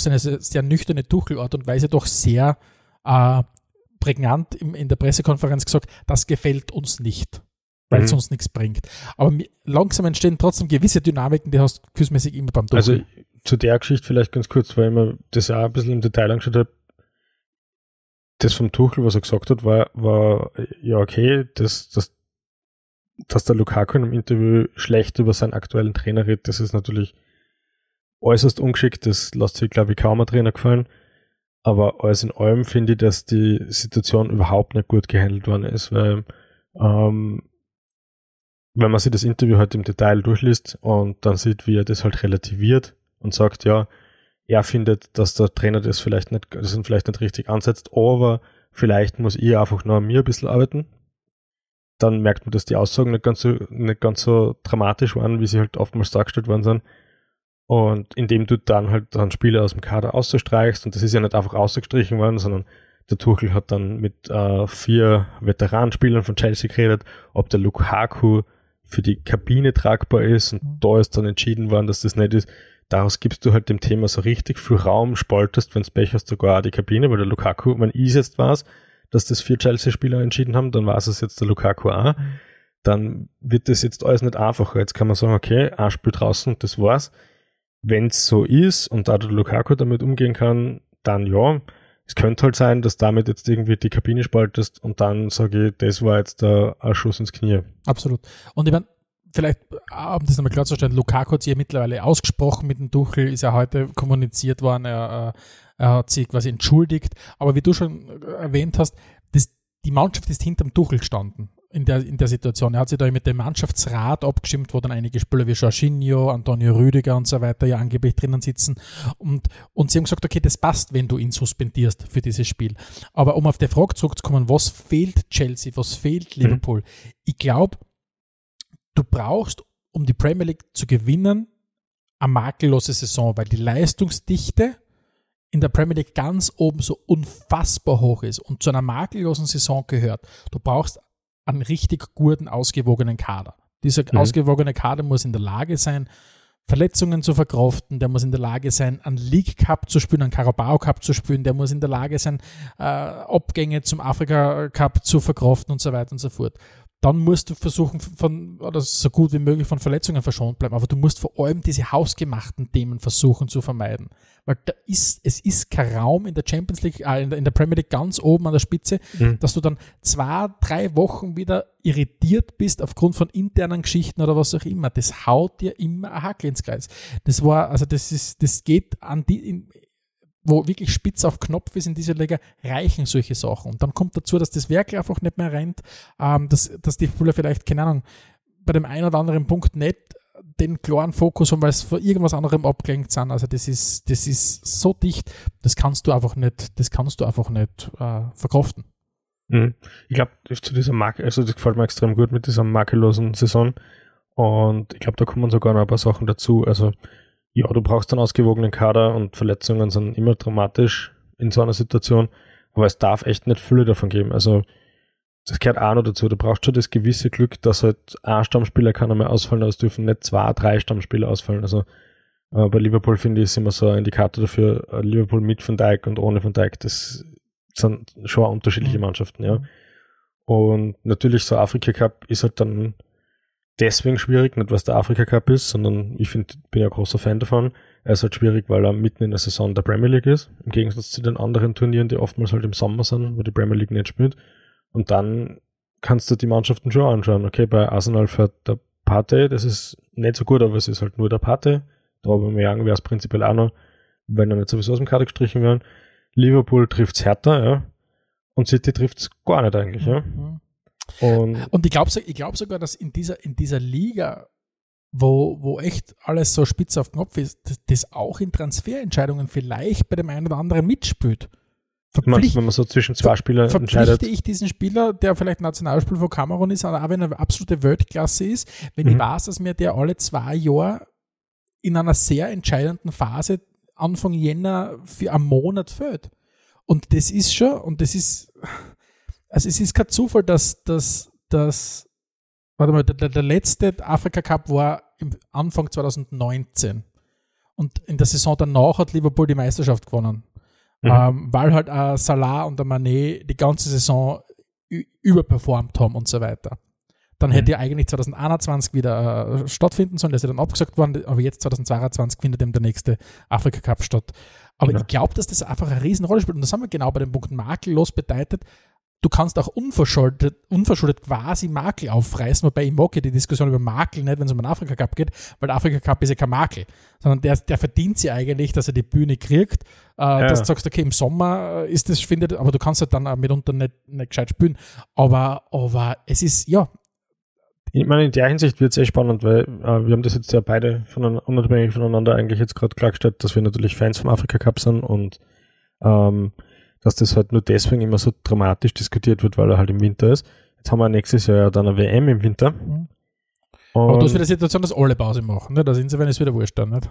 S3: seine sehr nüchterne Tuchelart und Weise doch sehr äh, prägnant in der Pressekonferenz gesagt, das gefällt uns nicht, weil es mhm. uns nichts bringt. Aber langsam entstehen trotzdem gewisse Dynamiken, die hast du gefühlsmäßig immer beim
S2: Druck. Also zu der Geschichte vielleicht ganz kurz, weil ich mir das auch ein bisschen im Detail angeschaut habe. Das vom Tuchel, was er gesagt hat, war, war ja okay, dass, dass, dass der Lukaku in einem Interview schlecht über seinen aktuellen Trainer redet, das ist natürlich äußerst ungeschickt, das lässt sich, glaube ich, kaum ein Trainer gefallen. Aber alles in allem finde ich, dass die Situation überhaupt nicht gut gehandelt worden ist, weil ähm, wenn man sich das Interview halt im Detail durchliest und dann sieht, wie er das halt relativiert und sagt, ja, er findet, dass der Trainer das vielleicht nicht, das vielleicht nicht richtig ansetzt, aber vielleicht muss ich einfach nur an mir ein bisschen arbeiten. Dann merkt man, dass die Aussagen nicht ganz so, nicht ganz so dramatisch waren, wie sie halt oftmals dargestellt worden sind. Und indem du dann halt dann Spieler aus dem Kader auszustreichst, und das ist ja nicht einfach ausgestrichen worden, sondern der Tuchel hat dann mit äh, vier Veteranspielern von Chelsea geredet, ob der Lukaku für die Kabine tragbar ist. Und mhm. da ist dann entschieden worden, dass das nicht ist. Daraus gibst du halt dem Thema so richtig viel Raum, spaltest, wenn es Pech hast, sogar die Kabine, weil der Lukaku, wenn ich jetzt war dass das vier Chelsea-Spieler entschieden haben, dann war es jetzt der Lukaku auch. Mhm. Dann wird das jetzt alles nicht einfacher. Jetzt kann man sagen, okay, ein Spiel draußen, das war's wenn es so ist und da der Lukaku damit umgehen kann, dann ja. Es könnte halt sein, dass damit jetzt irgendwie die Kabine spaltest und dann sage ich, das war jetzt der Schuss ins Knie.
S3: Absolut. Und ich meine, vielleicht, um das nochmal klarzustellen, Lukaku hat sich ja mittlerweile ausgesprochen mit dem Tuchel, ist ja heute kommuniziert worden, er, er hat sich quasi entschuldigt. Aber wie du schon erwähnt hast, das, die Mannschaft ist hinterm Tuchel gestanden in der, in der Situation. Er hat sich da mit dem Mannschaftsrat abgestimmt, wo dann einige Spieler wie Jorginho, Antonio Rüdiger und so weiter ja angeblich drinnen sitzen. Und, und sie haben gesagt, okay, das passt, wenn du ihn suspendierst für dieses Spiel. Aber um auf die Frage zurückzukommen, was fehlt Chelsea, was fehlt mhm. Liverpool? Mhm. Ich glaube, du brauchst, um die Premier League zu gewinnen, eine makellose Saison, weil die Leistungsdichte in der Premier League ganz oben so unfassbar hoch ist und zu einer makellosen Saison gehört. Du brauchst einen richtig guten, ausgewogenen Kader. Dieser mhm. ausgewogene Kader muss in der Lage sein, Verletzungen zu verkraften, der muss in der Lage sein, einen League Cup zu spielen, einen Carabao Cup zu spielen, der muss in der Lage sein, äh, Abgänge zum Afrika Cup zu verkraften und so weiter und so fort. dann musst du versuchen, von, oder so gut wie möglich von Verletzungen verschont bleiben. Aber du musst vor allem diese hausgemachten Themen versuchen zu vermeiden. Weil da ist, es ist kein Raum in der Champions League, äh, in, der, in der Premier League ganz oben an der Spitze, mhm. dass du dann zwei, drei Wochen wieder irritiert bist aufgrund von internen Geschichten oder was auch immer. Das haut dir immer ein Hakel ins Kreis. Das war, also das ist, das geht an die, in, wo wirklich spitz auf Knopf ist in dieser Liga, reichen solche Sachen. Und dann kommt dazu, dass das Werk einfach nicht mehr rennt, ähm, dass, dass die Spieler vielleicht, keine Ahnung, bei dem einen oder anderen Punkt nicht den klaren Fokus haben, weil es vor irgendwas anderem abgelenkt sind. Also das ist, das ist so dicht, das kannst du einfach nicht, das kannst du einfach nicht äh, verkraften.
S2: Mhm. Ich glaube, zu dieser Marke, also das gefällt mir extrem gut mit dieser makellosen Saison. Und ich glaube, da kommen sogar noch ein paar Sachen dazu. Also ja, du brauchst einen ausgewogenen Kader und Verletzungen sind immer dramatisch in so einer Situation, aber es darf echt nicht viele davon geben. Also das gehört auch noch dazu. Du brauchst schon das gewisse Glück, dass halt ein Stammspieler kann einmal ausfallen, aber es dürfen nicht zwei, drei Stammspieler ausfallen. Also äh, bei Liverpool finde ich ist immer so ein Indikator dafür, äh, Liverpool mit Van Dijk und ohne Van Dijk, das sind schon unterschiedliche mhm. Mannschaften, ja. Und natürlich so Afrika Cup ist halt dann deswegen schwierig, nicht was der Afrika Cup ist, sondern ich find, bin ja großer Fan davon. Er ist halt schwierig, weil er mitten in der Saison der Premier League ist, im Gegensatz zu den anderen Turnieren, die oftmals halt im Sommer sind, wo die Premier League nicht spielt. Und dann kannst du die Mannschaften schon anschauen. Okay, bei Arsenal fährt der Pate, das ist nicht so gut, aber es ist halt nur der Pate. Da habe ich mir wäre es prinzipiell auch noch, wenn er nicht sowieso aus dem Kader gestrichen werden. Liverpool trifft's härter, ja. Und City trifft's gar nicht eigentlich, ja. Mhm.
S3: Und, und ich glaube ich glaub sogar, dass in dieser, in dieser Liga, wo, wo echt alles so spitz auf Knopf ist, das, das auch in Transferentscheidungen vielleicht bei dem einen oder anderen mitspielt.
S2: Verpflicht, wenn man so zwischen zwei Spielern
S3: entscheidet. ich diesen Spieler, der vielleicht Nationalspieler von Kamerun ist, aber wenn er eine absolute Weltklasse ist, wenn mhm. ich weiß, dass mir der alle zwei Jahre in einer sehr entscheidenden Phase Anfang Jänner für einen Monat fällt. Und das ist schon, und das ist, also es ist kein Zufall, dass, dass, dass warte mal, der, der letzte Afrika Cup war im Anfang 2019. Und in der Saison danach hat Liverpool die Meisterschaft gewonnen. Mhm. Ähm, weil halt äh, Salah und der Manet die ganze Saison überperformt haben und so weiter. Dann mhm. hätte ja eigentlich 2021 wieder äh, stattfinden sollen, das ist ja dann abgesagt worden, aber jetzt 2022 findet eben der nächste Afrika Cup statt. Aber genau. ich glaube, dass das einfach eine Riesenrolle spielt. Und das haben wir genau bei dem Punkt makellos bedeutet du kannst auch unverschuldet, unverschuldet quasi Makel aufreißen, wobei ich mag ja die Diskussion über Makel nicht, wenn es um den Afrika Cup geht, weil der Afrika Cup ist ja kein Makel, sondern der, der verdient sie eigentlich, dass er die Bühne kriegt, äh, ja. dass du sagst, okay, im Sommer ist das, findet, aber du kannst halt dann auch mitunter nicht, nicht gescheit spielen, aber, aber es ist, ja,
S2: ich meine, in der Hinsicht wird es eh spannend, weil äh, wir haben das jetzt ja beide von, unabhängig voneinander eigentlich jetzt gerade klargestellt, dass wir natürlich Fans vom Afrika Cup sind und ähm, dass das halt nur deswegen immer so dramatisch diskutiert wird, weil er halt im Winter ist. Jetzt haben wir nächstes Jahr ja dann eine WM im Winter. Mhm.
S3: Aber du hast wieder die Situation, dass alle Pause machen, ne? Da sind sie, wenn es wieder wurscht dann, nicht?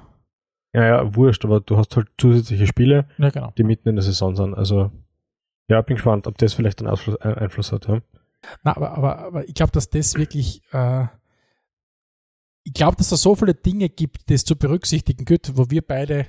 S2: Ja, ja, wurscht, aber du hast halt zusätzliche Spiele, ja, genau. die mitten in der Saison sind. Also, ja, bin gespannt, ob das vielleicht einen Ausfluss, äh, Einfluss hat, ja.
S3: Na, aber, aber, aber ich glaube, dass das wirklich, äh, ich glaube, dass es so viele Dinge gibt, das zu berücksichtigen gilt, wo wir beide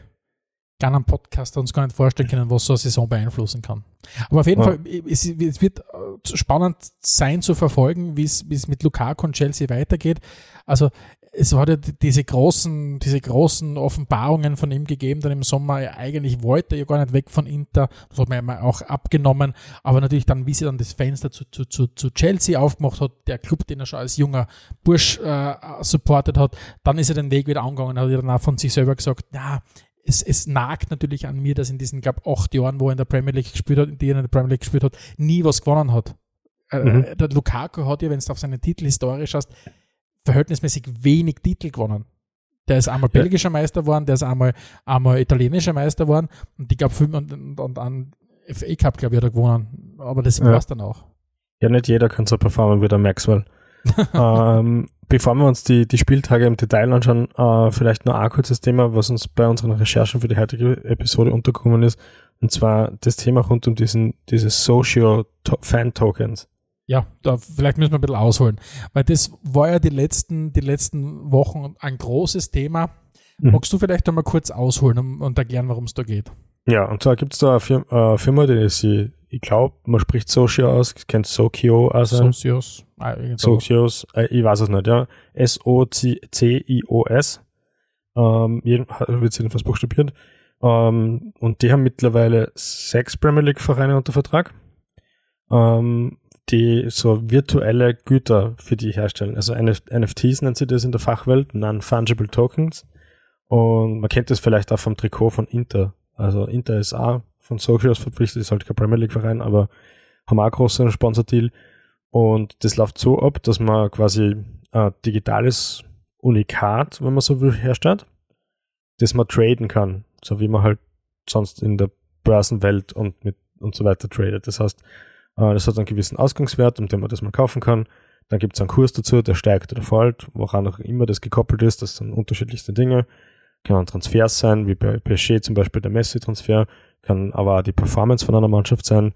S3: gerne einen Podcaster uns gar nicht vorstellen können, was so eine Saison beeinflussen kann. Aber auf jeden ja. Fall, es, es, wird äh, spannend sein zu verfolgen, wie es mit Lukaku und Chelsea weitergeht. Also es hat ja diese großen, diese großen Offenbarungen von ihm gegeben, dann im Sommer, eigentlich wollte er ja gar nicht weg von Inter, das hat man ja auch abgenommen, aber natürlich dann, wie sie dann das Fenster zu, zu, zu, zu Chelsea aufgemacht hat, der Club, den er schon als junger Bursch äh, supportet hat, dann ist er den Weg wieder angegangen, hat er dann auch von sich selber gesagt, ja, es, es nagt natürlich an mir, dass in diesen, glaube acht Jahren, wo er in der Premier League gespielt hat, in denen er in der Premier League gespielt hat, nie was gewonnen hat. Äh, mhm. Äh, der Lukaku hat ja, wenn du auf seine Titel historisch hast, verhältnismäßig wenig Titel gewonnen. Der ist einmal ja. belgischer Meister geworden, der ist einmal, einmal italienischer Meister geworden und ich glaube, und, und, und an FA Cup, glaube ich, hat er gewonnen. Aber das ja. war es dann auch.
S2: Ja, nicht jeder kann so performen wie der Maxwell. ähm, bevor wir uns die, die Spieltage im Detail anschauen, äh, vielleicht noch ein kurzes Thema, was uns bei unseren Recherchen für die heutige Episode untergekommen ist. Und zwar das Thema rund um diesen, diese Social Fan Tokens.
S3: Ja, da vielleicht müssen wir ein bisschen ausholen. Weil das war ja die letzten, die letzten Wochen ein großes Thema. Mhm. Magst du vielleicht einmal kurz ausholen und, und erklären, warum es da geht?
S2: Ja, und zwar gibt es da eine Firma, äh, Firma, die sie ich glaube, man spricht Socio aus, kennt Sokio also.
S3: Socios. Ah.
S2: Socios, äh, ich weiß es nicht, ja. S-O-C-I-O-S. Ähm, jeden- wird jedenfalls buchstabiert. Ähm, und die haben mittlerweile sechs Premier League Vereine unter Vertrag, ähm, die so virtuelle Güter für die herstellen. Also NF NFTs nennt sie das in der Fachwelt, Non-Fungible Tokens. Und man kennt das vielleicht auch vom Trikot von Inter. Also Inter ist auch von Socios verpflichtet, ist halt kein Premier League Verein, aber haben auch einen großen Sponsordeal. Und das läuft so ab, dass man quasi ein digitales Unikat, wenn man so will, herstellt, das man traden kann, so wie man halt sonst in der Börsenwelt und mit und so weiter tradet. Das heißt, äh, das hat einen gewissen Ausgangswert, um den man das mal kaufen kann. Dann gibt es einen Kurs dazu, der steigt oder fällt, woran auch immer das gekoppelt ist. Das sind unterschiedlichste Dinge. Kann Transfers sein, wie bei PSG zum Beispiel der Messi-Transfer, kann aber die Performance von einer Mannschaft sein.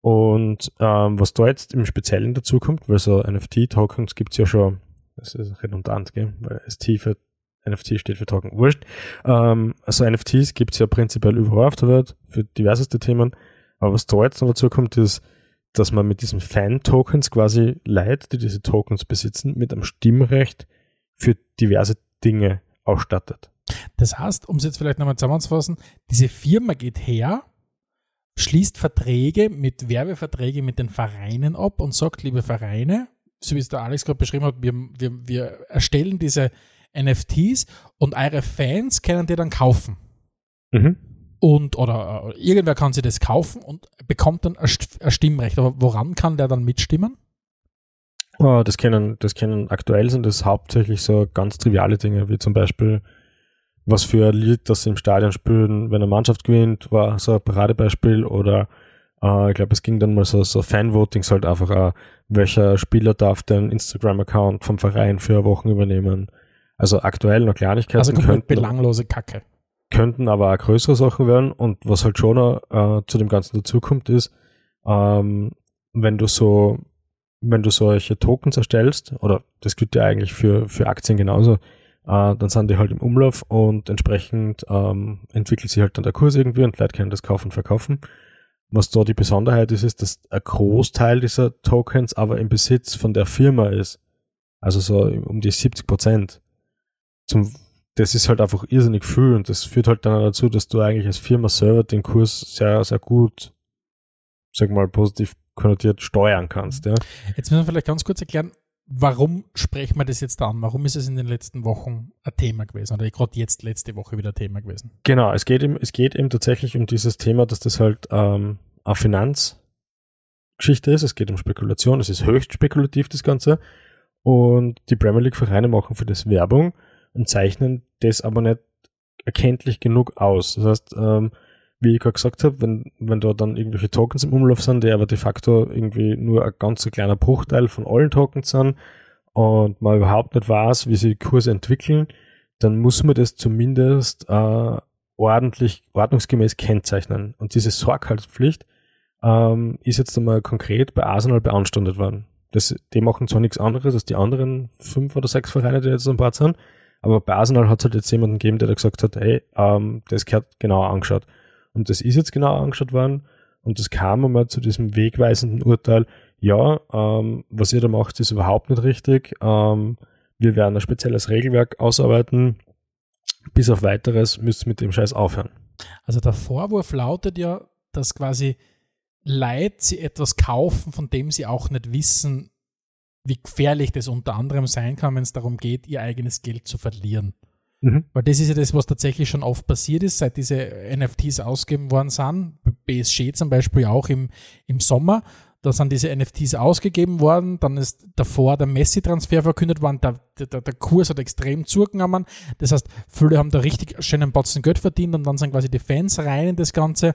S2: Und ähm, was da jetzt im Speziellen dazu kommt, weil so NFT-Tokens gibt's ja schon, das ist redundant, gell? weil ST für NFT steht für Token, wurscht. Ähm, also NFTs gibt's ja prinzipiell überall auf der Welt für diverseste Themen. Aber was da jetzt noch dazu kommt, ist, dass man mit diesen Fan-Tokens quasi Leute, die diese Tokens besitzen, mit einem Stimmrecht für diverse Dinge ausstattet.
S3: Das heißt, um es jetzt vielleicht nochmal zusammenzufassen, diese Firma geht her, schließt Verträge mit Werbeverträge mit den Vereinen ab und sagt, liebe Vereine, so wie es der Alex gerade beschrieben hat, wir, wir, wir erstellen diese NFTs und eure Fans können die dann kaufen.
S2: Mhm.
S3: Und, oder irgendwer kann sich das kaufen und bekommt dann ein Stimmrecht. Aber woran kann der dann mitstimmen?
S2: Oh, das können, das können aktuell sind das hauptsächlich so ganz triviale Dinge, wie zum Beispiel, was für ein Lied das sie im Stadion spielen, wenn eine Mannschaft gewinnt, war so ein Paradebeispiel oder äh, ich glaube, es ging dann mal so, so Fan-Votings halt einfach auch, welcher Spieler darf den Instagram-Account vom Verein für eine Woche übernehmen. Also aktuell noch Kleinigkeiten
S3: Also
S2: könnten,
S3: belanglose Kacke.
S2: könnten aber auch größere Sachen werden. Und was halt schon noch, äh, zu dem Ganzen dazukommt, ist, ähm, wenn du so, wenn du solche Tokens erstellst, oder das gilt ja eigentlich für, für Aktien genauso, äh, dann sind die halt im Umlauf und entsprechend ähm, entwickelt sich halt dann der Kurs irgendwie und Leute können das kaufen und verkaufen. Was da die Besonderheit ist, ist, dass ein Großteil dieser Tokens aber im Besitz von der Firma ist. Also so um die 70 Prozent. Das ist halt einfach irrsinnig viel und das führt halt dann dazu, dass du eigentlich als Firma selber den Kurs sehr, sehr gut, sag mal, positiv konnotiert steuern kannst. Ja.
S3: Jetzt müssen wir vielleicht ganz kurz erklären, warum sprechen wir das jetzt an? Warum ist es in den letzten Wochen ein Thema gewesen? Oder gerade jetzt letzte Woche wieder ein Thema gewesen?
S2: Genau, es geht eben, es geht eben tatsächlich um dieses Thema, dass das halt ähm, eine Finanzgeschichte ist. Es geht um Spekulation, es ist höchst spekulativ, das Ganze. Und die Premier League-Vereine machen für das Werbung und zeichnen das aber nicht erkenntlich genug aus. Das heißt, ähm, wie ich gerade gesagt habe, wenn, wenn da dann irgendwelche Tokens im Umlauf sind, die aber de facto irgendwie nur ein ganz kleiner Bruchteil von allen Tokens sind und man überhaupt nicht weiß, wie sich Kurse entwickeln, dann muss man das zumindest äh, ordentlich, ordnungsgemäß kennzeichnen. Und diese Sorgfaltspflicht ähm, ist jetzt einmal konkret bei Arsenal beanstandet worden. Das, die machen zwar nichts anderes als die anderen fünf oder sechs Vereine, die jetzt am Bord sind, aber bei Arsenal hat es halt jetzt jemanden gegeben, der da gesagt hat, hey, ähm, das gehört genauer angeschaut. Und das ist jetzt genauer angeschaut worden und das kam einmal zu diesem wegweisenden Urteil, ja, ähm, was ihr da macht, ist überhaupt nicht richtig. Ähm, wir werden ein spezielles Regelwerk ausarbeiten. Bis auf weiteres müsst ihr mit dem Scheiß aufhören.
S3: Also der Vorwurf lautet ja, dass quasi Leute sie etwas kaufen, von dem sie auch nicht wissen, wie gefährlich das unter anderem sein kann, wenn es darum geht, ihr eigenes Geld zu verlieren.
S2: Mhm.
S3: Weil das ist ja das, was tatsächlich schon oft passiert ist, seit diese NFTs ausgegeben worden sind. BSG zum Beispiel auch im, im Sommer. Da sind diese NFTs ausgegeben worden, dann ist davor der Messi-Transfer verkündet worden, der, der, der Kurs hat extrem zugenommen. Das heißt, viele haben da richtig schönen Batzen Geld verdient und dann sind quasi die Fans rein in das Ganze.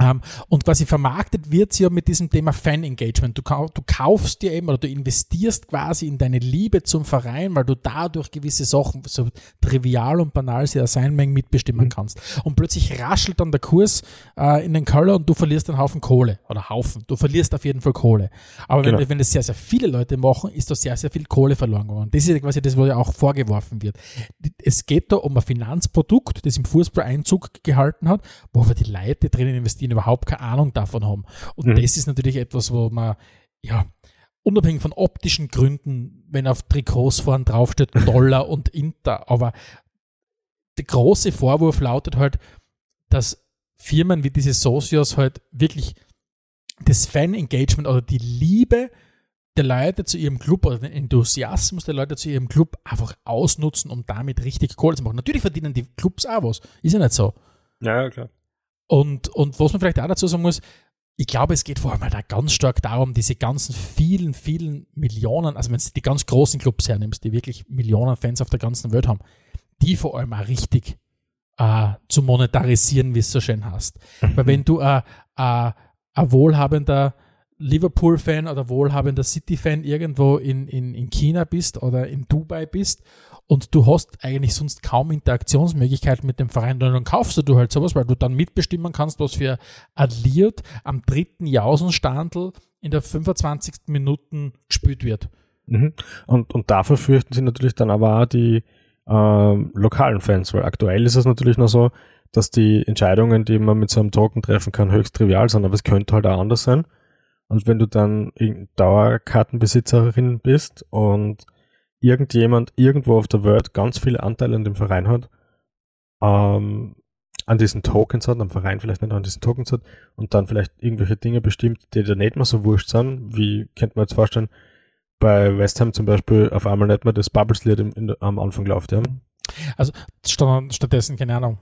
S3: Ähm, und quasi vermarktet wird sie ja mit diesem Thema Fan-Engagement. Du, du kaufst dir eben oder du investierst quasi in deine Liebe zum Verein, weil du dadurch gewisse Sachen, so trivial und banal sie ja sein mögen, mitbestimmen
S2: Mhm.
S3: kannst. Und plötzlich raschelt dann der Kurs äh, in den Keller und du verlierst einen Haufen Kohle. Oder Haufen. Du verlierst auf jeden Fall Kohle. Aber
S2: Genau.
S3: wenn, wenn das sehr, sehr viele Leute machen, ist da sehr, sehr viel Kohle verloren gegangen. Das ist quasi das, was ja auch vorgeworfen wird. Es geht da um ein Finanzprodukt, das im Fußball Einzug gehalten hat, wo aber die Leute drinnen investiert die überhaupt keine Ahnung davon haben. Und
S2: Mhm.
S3: das ist natürlich etwas, wo man, ja, unabhängig von optischen Gründen, wenn auf Trikots vorn draufsteht Dollar und Inter, aber der große Vorwurf lautet halt, dass Firmen wie diese Socios halt wirklich das Fan-Engagement oder die Liebe der Leute zu ihrem Club oder den Enthusiasmus der Leute zu ihrem Club einfach ausnutzen, um damit richtig Kohle zu machen. Natürlich verdienen die Clubs auch was. Ist ja nicht so.
S2: Ja, ja, klar.
S3: Und, und was man vielleicht auch dazu sagen muss, ich glaube, es geht vor allem halt auch ganz stark darum, diese ganzen vielen, vielen Millionen, also wenn du die ganz großen Clubs hernimmst, die wirklich Millionen Fans auf der ganzen Welt haben, die vor allem auch richtig äh, zu monetarisieren, wie es so schön heißt. Weil wenn du äh, äh, ein wohlhabender Liverpool-Fan oder wohlhabender City-Fan irgendwo in, in, in China bist oder in Dubai bist und du hast eigentlich sonst kaum Interaktionsmöglichkeiten mit dem Verein, dann kaufst du halt sowas, weil du dann mitbestimmen kannst, was für Lied am dritten Jausenstandel in der 25. Minuten gespielt wird.
S2: Mhm. Und, und dafür fürchten sie natürlich dann aber auch die ähm, lokalen Fans, weil aktuell ist es natürlich noch so, dass die Entscheidungen, die man mit so einem Token treffen kann, höchst trivial sind, aber es könnte halt auch anders sein. Und wenn du dann Dauerkartenbesitzerin bist und irgendjemand irgendwo auf der Welt ganz viele Anteile an dem Verein hat, ähm, an diesen Tokens hat, am Verein vielleicht nicht an diesen Tokens hat und dann vielleicht irgendwelche Dinge bestimmt, die dir nicht mehr so wurscht sind, wie könnte man jetzt vorstellen, bei West Ham zum Beispiel auf einmal nicht mehr das Bubbles-Lied am Anfang läuft, ja.
S3: Statt- Stattdessen, keine Ahnung,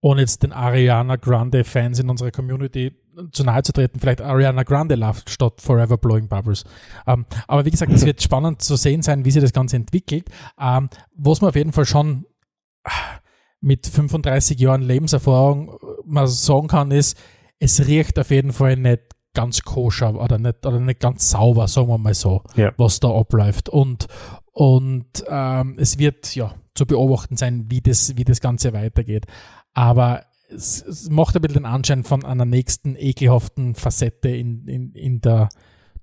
S3: ohne jetzt den Ariana Grande-Fans in unserer Community zu nahe zu treten, vielleicht Ariana Grande Love statt Forever Blowing Bubbles. Ähm, aber wie gesagt, es wird spannend zu sehen sein, wie sich das Ganze entwickelt. Ähm, was man auf jeden Fall schon mit 35 Jahren Lebenserfahrung äh, mal sagen kann, ist, es riecht auf jeden Fall nicht ganz koscher oder nicht, oder nicht ganz sauber, sagen wir mal so,
S2: Ja.
S3: was da abläuft. Und, und ähm, es wird ja zu beobachten sein, wie das, wie das Ganze weitergeht. Aber es, es macht ein bisschen den Anschein von einer nächsten ekelhaften Facette in, in, in der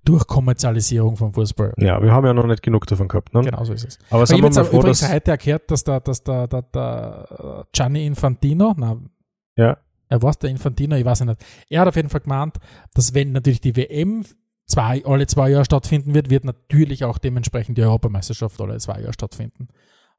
S3: Durchkommerzialisierung von Fußball.
S2: Ja, wir haben ja noch nicht genug davon gehabt, ne?
S3: Genau so ist es.
S2: Aber
S3: ich
S2: sagen
S3: habe
S2: wir mal froh,
S3: übrigens
S2: dass,
S3: heute erklärt, dass der, dass der, der, der Gianni Infantino, na,
S2: ja,
S3: er war der Infantino, ich weiß nicht. Er hat auf jeden Fall gemeint, dass wenn natürlich die WM zwei, alle zwei Jahre stattfinden wird, wird natürlich auch dementsprechend die Europameisterschaft alle zwei Jahre stattfinden.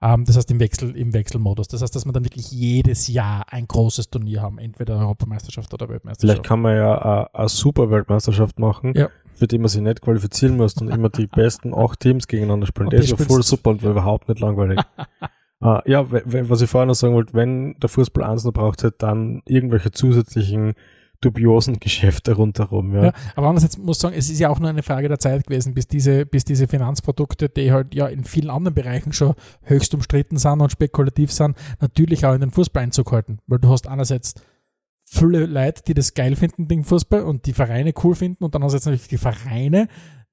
S3: Ähm, das heißt im Wechsel, im Wechselmodus. Das heißt, dass wir dann wirklich jedes Jahr ein großes Turnier haben, entweder Europameisterschaft oder Weltmeisterschaft.
S2: vielleicht kann man ja eine, eine super Weltmeisterschaft machen,
S3: Ja.
S2: für die man sich nicht qualifizieren muss und immer die besten acht Teams gegeneinander spielen. Das ist ja voll super und war überhaupt nicht langweilig. Ah, ja, was ich vorher noch sagen wollte, wenn der Fußball eins noch braucht, halt dann irgendwelche zusätzlichen dubiosen Geschäfte rundherum, ja.
S3: Ja, aber andererseits muss ich sagen, es ist ja auch nur eine Frage der Zeit gewesen, bis diese, bis diese Finanzprodukte, die halt ja in vielen anderen Bereichen schon höchst umstritten sind und spekulativ sind, natürlich auch in den Fußball Einzug halten. Weil du hast einerseits viele Leute, die das geil finden, den Fußball und die Vereine cool finden und dann hast du jetzt natürlich die Vereine,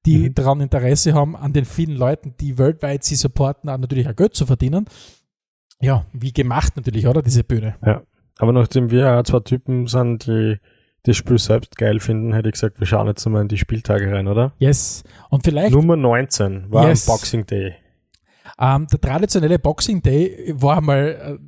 S3: die
S2: Mhm.
S3: daran Interesse haben, an den vielen Leuten, die weltweit sie supporten, auch natürlich auch Geld zu verdienen. Ja, wie gemacht natürlich, oder? Diese Bühne.
S2: Aber nachdem wir ja zwei Typen sind, die das Spiel selbst geil finden, hätte ich gesagt, wir schauen jetzt mal in die Spieltage rein, oder?
S3: Yes. Und vielleicht
S2: Nummer 19 war
S3: Yes.
S2: Boxing Day.
S3: Ähm, der traditionelle Boxing Day war mal äh,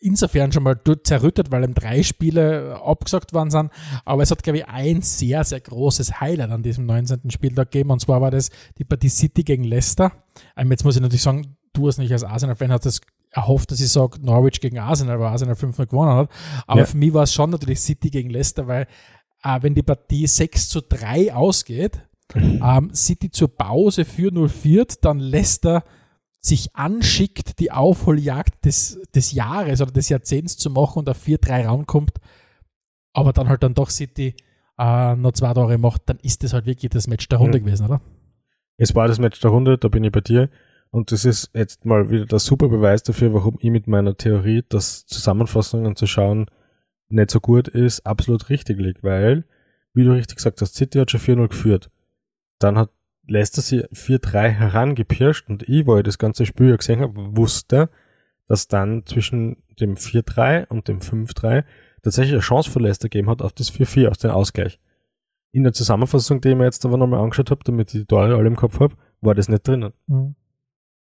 S3: insofern schon mal dort zerrüttet, weil ihm drei Spiele äh, abgesagt worden sind. Aber es hat, glaube ich, ein sehr, sehr großes Highlight an diesem 19. Spieltag gegeben. Und zwar war das die Partie City gegen Leicester. Ähm, jetzt muss ich natürlich sagen, du hast nicht als Arsenal-Fan hast das erhofft, dass ich sage Norwich gegen Arsenal, weil Arsenal 5 gewonnen hat. Aber
S2: Ja.
S3: für mich war es schon natürlich City gegen Leicester, weil äh, wenn die Partie 6 zu 3 ausgeht, ähm, City zur Pause für 0 führt, dann Leicester sich anschickt, die Aufholjagd des, des Jahres oder des Jahrzehnts zu machen und auf 4-3 rankommt, aber dann halt dann doch City äh, noch zwei Tore macht, dann ist das halt wirklich das Match der Runde
S2: Mhm.
S3: gewesen, oder?
S2: Es war das Match der Runde, da bin ich bei dir. Und das ist jetzt mal wieder der super Beweis dafür, warum ich mit meiner Theorie, dass Zusammenfassungen zu schauen nicht so gut ist, absolut richtig liegt. Weil, wie du richtig gesagt hast, City hat schon 4-0 geführt. Dann hat Leicester sie 4-3 herangepirscht und ich, wo ich das ganze Spiel ja gesehen habe, wusste, dass dann zwischen dem 4-3 und dem 5-3 tatsächlich eine Chance für Leicester gegeben hat auf das 4-4, aus dem Ausgleich. In der Zusammenfassung, die ich mir jetzt aber nochmal angeschaut habe, damit ich die Tore alle im Kopf habe, war das nicht drinnen.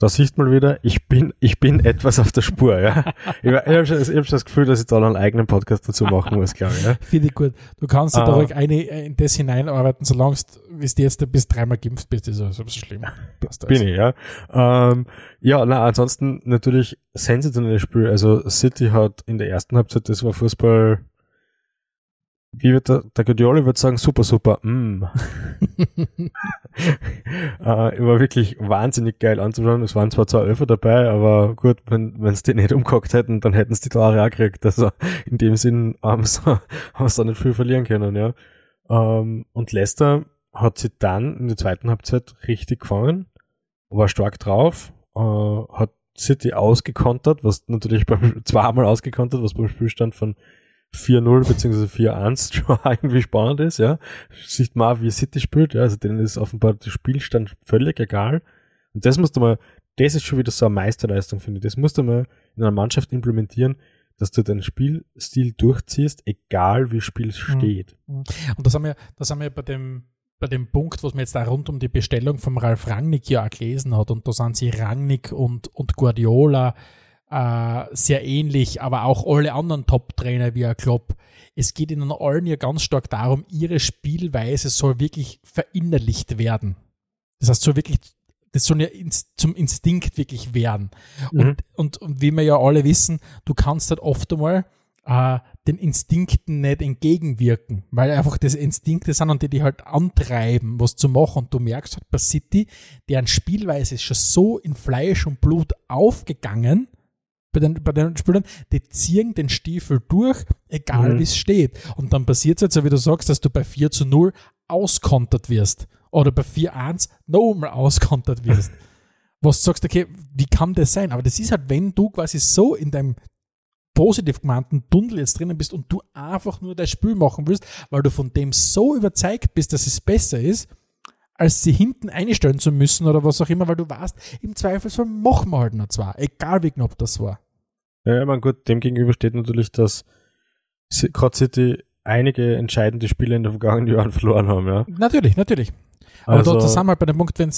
S2: Da siehst mal wieder, ich bin, ich bin etwas auf der Spur, ja. Ich, ich habe schon, ich hab schon das Gefühl, dass ich da noch einen eigenen Podcast dazu machen muss, glaube ich. Ja.
S3: Finde ich gut. Du kannst ah. da ruhig eine, in das hineinarbeiten, solange du, jetzt bis dreimal geimpft bist, ist das so schlimm.
S2: bin ich, ja. Ähm, ja, na, ansonsten natürlich sensationelles Spiel. Also City hat in der ersten Halbzeit, das war Fußball, wie wird der, der Guardiola wird sagen, super, super, mm. äh, war wirklich wahnsinnig geil anzuschauen. Es waren zwar zwei Öfer dabei, aber gut, wenn wenn die nicht umgehockt hätten, dann hätten sie die Tore auch gekriegt. Also in dem Sinn haben sie, haben sie da nicht viel verlieren können, ja. Ähm, und Leicester hat sie dann in der zweiten Halbzeit richtig gefangen, war stark drauf, äh, hat City ausgekontert, was natürlich beim zweimal ausgekontert, was beim Spielstand von 4-0 bzw. 4-1 schon irgendwie spannend ist, ja. Sieht mal, wie City spielt, ja. Also denen ist offenbar der Spielstand völlig egal. Und das musst du mal, das ist schon wieder so eine Meisterleistung, finde ich. Das musst du mal in einer Mannschaft implementieren, dass du deinen Spielstil durchziehst, egal wie Spiel mhm. steht.
S3: Und das haben wir, das haben wir bei dem, bei dem Punkt, was man jetzt da rund um die Bestellung vom Ralf Rangnick ja auch gelesen hat, und da sind sie Rangnick und, und Guardiola äh, sehr ähnlich, aber auch alle anderen Top-Trainer wie ein Klopp. Es geht ihnen allen ja ganz stark darum, ihre Spielweise soll wirklich verinnerlicht werden. Das heißt, soll wirklich, das soll ja ins, zum Instinkt wirklich werden. Mhm. Und, und, und wie wir ja alle wissen, du kannst halt oft einmal äh, den Instinkten nicht entgegenwirken, weil einfach das Instinkte sind und die die halt antreiben, was zu machen. Und du merkst halt bei City, deren Spielweise ist schon so in Fleisch und Blut aufgegangen, bei den, bei den Spielern, die ziehen den Stiefel durch, egal mhm. wie es steht. Und dann passiert es jetzt, wie du sagst, dass du bei 4 zu 0 auskontert wirst. Oder bei 4-1 nochmal auskontert wirst. was du sagst, okay, wie kann das sein? Aber das ist halt, wenn du quasi so in deinem positiv gemeinten Tunnel jetzt drinnen bist und du einfach nur das Spiel machen willst, weil du von dem so überzeugt bist, dass es besser ist, als sie hinten einstellen zu müssen oder was auch immer, weil du weißt, im Zweifelsfall machen wir halt noch zwei, egal wie knapp das war.
S2: Ja, ich meine, gut, dem gegenüber steht natürlich, dass gerade City einige entscheidende Spiele in den vergangenen Jahren verloren haben, ja.
S3: Natürlich, natürlich. Aber also, da, da sind wir halt bei dem Punkt, wenn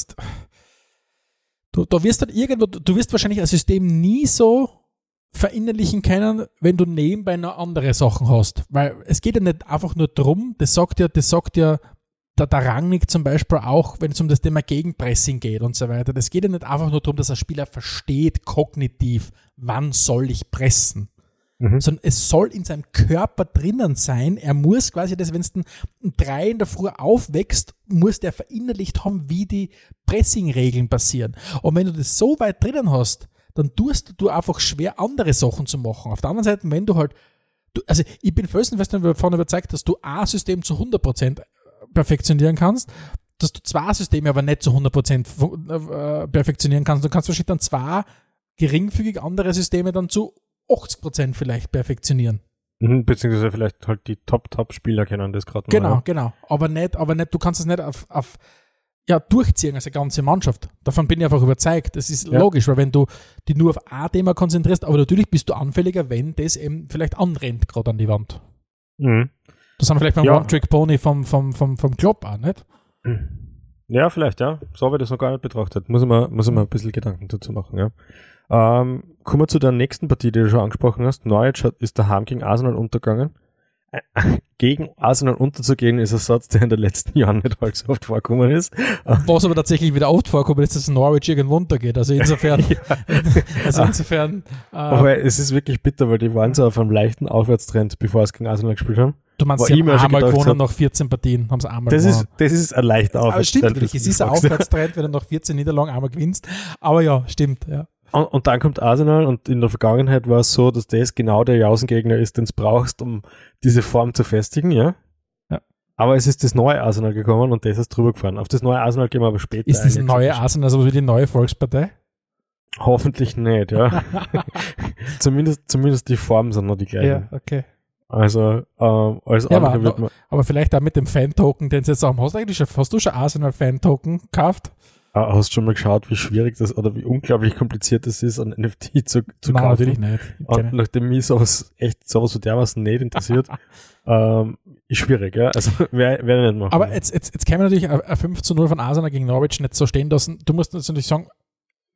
S3: du, da wirst halt irgendwo, du wirst wahrscheinlich ein System nie so verinnerlichen können, wenn du nebenbei noch andere Sachen hast. Weil es geht ja nicht einfach nur darum, das sagt ja, das sagt ja der, der Rangnick zum Beispiel auch, wenn es um das Thema Gegenpressing geht und so weiter. Das geht ja nicht einfach nur darum, dass ein Spieler versteht kognitiv, wann soll ich pressen. Mhm. Sondern es soll in seinem Körper drinnen sein. Er muss quasi, das, wenn es ein drei in der Früh aufwächst, muss der verinnerlicht haben, wie die Pressing-Regeln passieren. Und wenn du das so weit drinnen hast, dann tust du einfach schwer, andere Sachen zu machen. Auf der anderen Seite, wenn du halt, du, also ich bin felsenfest davon überzeugt, dass du ein System zu 100% perfektionieren kannst, dass du zwei Systeme aber nicht zu 100% äh, perfektionieren kannst. Du kannst wahrscheinlich dann zwei geringfügig andere Systeme dann zu 80% vielleicht perfektionieren.
S2: Mhm, beziehungsweise vielleicht halt die Top-Top-Spieler kennen das gerade
S3: Genau, mal. genau. Aber nicht, aber nicht, du kannst es nicht auf, auf ja, durchziehen als eine ganze Mannschaft. Davon bin ich einfach überzeugt. Das ist ja. logisch, weil wenn du die nur auf ein Thema konzentrierst, aber natürlich bist du anfälliger, wenn das eben vielleicht anrennt gerade an die Wand. Mhm. Das haben wir vielleicht beim ja. One-Trick-Pony vom, vom, vom, vom Club auch, nicht?
S2: Ja, vielleicht, ja. So habe ich das noch gar nicht betrachtet. Muss ich mal, muss ich mal ein bisschen Gedanken dazu machen, ja. Ähm, kommen wir zu der nächsten Partie, die du schon angesprochen hast. Norwich ist daheim gegen Arsenal untergegangen. Gegen Arsenal unterzugehen ist ein Satz, der in den letzten Jahren nicht allzu oft vorgekommen ist.
S3: Was aber tatsächlich wieder oft vorkommt, ist, dass Norwich irgendwo untergeht. Also insofern, ja. also insofern.
S2: Äh, aber es ist wirklich bitter, weil die waren so auf einem leichten Aufwärtstrend, bevor es gegen Arsenal gespielt haben.
S3: Du meinst, sie haben einmal gewonnen nach 14 Partien, haben sie einmal
S2: das gewonnen. Ist, das ist ein leichter
S3: Aufwärtstrend. Stimmt, wirklich. Es ist ein Aufwärtstrend, wenn du nach 14 Niederlagen einmal gewinnst. Aber ja, stimmt, ja.
S2: Und, und, dann kommt Arsenal und in der Vergangenheit war es so, dass das genau der Jausengegner ist, den du brauchst, um diese Form zu festigen, ja? ja. Aber es ist das neue Arsenal gekommen und das ist drüber gefahren. Auf das neue Arsenal gehen wir aber später.
S3: Ist das neue Arsenal also wie die neue Volkspartei?
S2: Hoffentlich nicht, ja. zumindest, zumindest die Formen sind noch die gleichen. Ja,
S3: okay.
S2: Also, ähm, als ja,
S3: andere aber, wird man. Aber vielleicht auch mit dem Fan-Token, den sie jetzt haben. Hast du eigentlich schon, hast du schon Arsenal-Fan-Token gekauft?
S2: Ah, hast du schon mal geschaut, wie schwierig das oder wie unglaublich kompliziert das ist, ein NFT zu, zu Nein, kaufen?
S3: natürlich nicht.
S2: Und nachdem mich sowas echt sowas so dermaßen nicht interessiert, ähm, ist schwierig, ja. Also wer, wer nicht machen.
S3: Aber jetzt, jetzt, jetzt kann man natürlich ein 5 zu 0 von Arsenal gegen Norwich nicht so stehen lassen. Du musst natürlich sagen,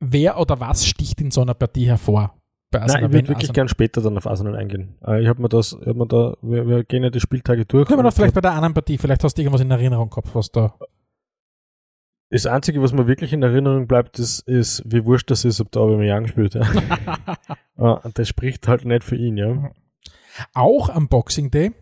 S3: wer oder was sticht in so einer Partie hervor?
S2: Bei Arsenal, Nein, ich würde wirklich gern später dann auf Arsenal eingehen. Äh, ich habe mir das, hab mir da, wir, wir, gehen ja die Spieltage durch.
S3: Können wir doch vielleicht bei der anderen Partie, vielleicht hast du irgendwas in Erinnerung gehabt, was da.
S2: Das Einzige, was mir wirklich in Erinnerung bleibt, ist, ist wie wurscht das ist, ob der Aubameyang spielt. Ja. Ah, das spricht halt nicht für ihn, ja.
S3: Auch am Boxing Day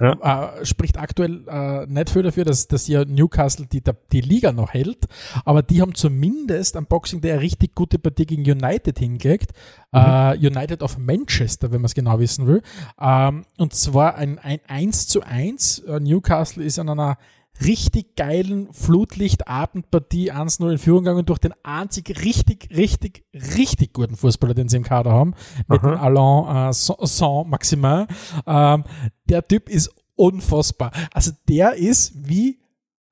S3: ja. Äh, spricht aktuell äh, nicht viel dafür, dass, dass ja Newcastle die, die Liga noch hält, aber die haben zumindest am Boxing Day eine richtig gute Partie gegen United hingelegt. Mhm. Äh, United of Manchester, wenn man es genau wissen will. Ähm, und zwar ein, ein 1 zu 1. Äh, Newcastle ist an einer richtig geilen Flutlichtabendpartie 1-0 in Führung gegangen durch den einzig richtig, richtig, richtig guten Fußballer, den sie im Kader haben, mit dem Alain äh, Saint-Maximin. Ähm, der Typ ist unfassbar. Also der ist wie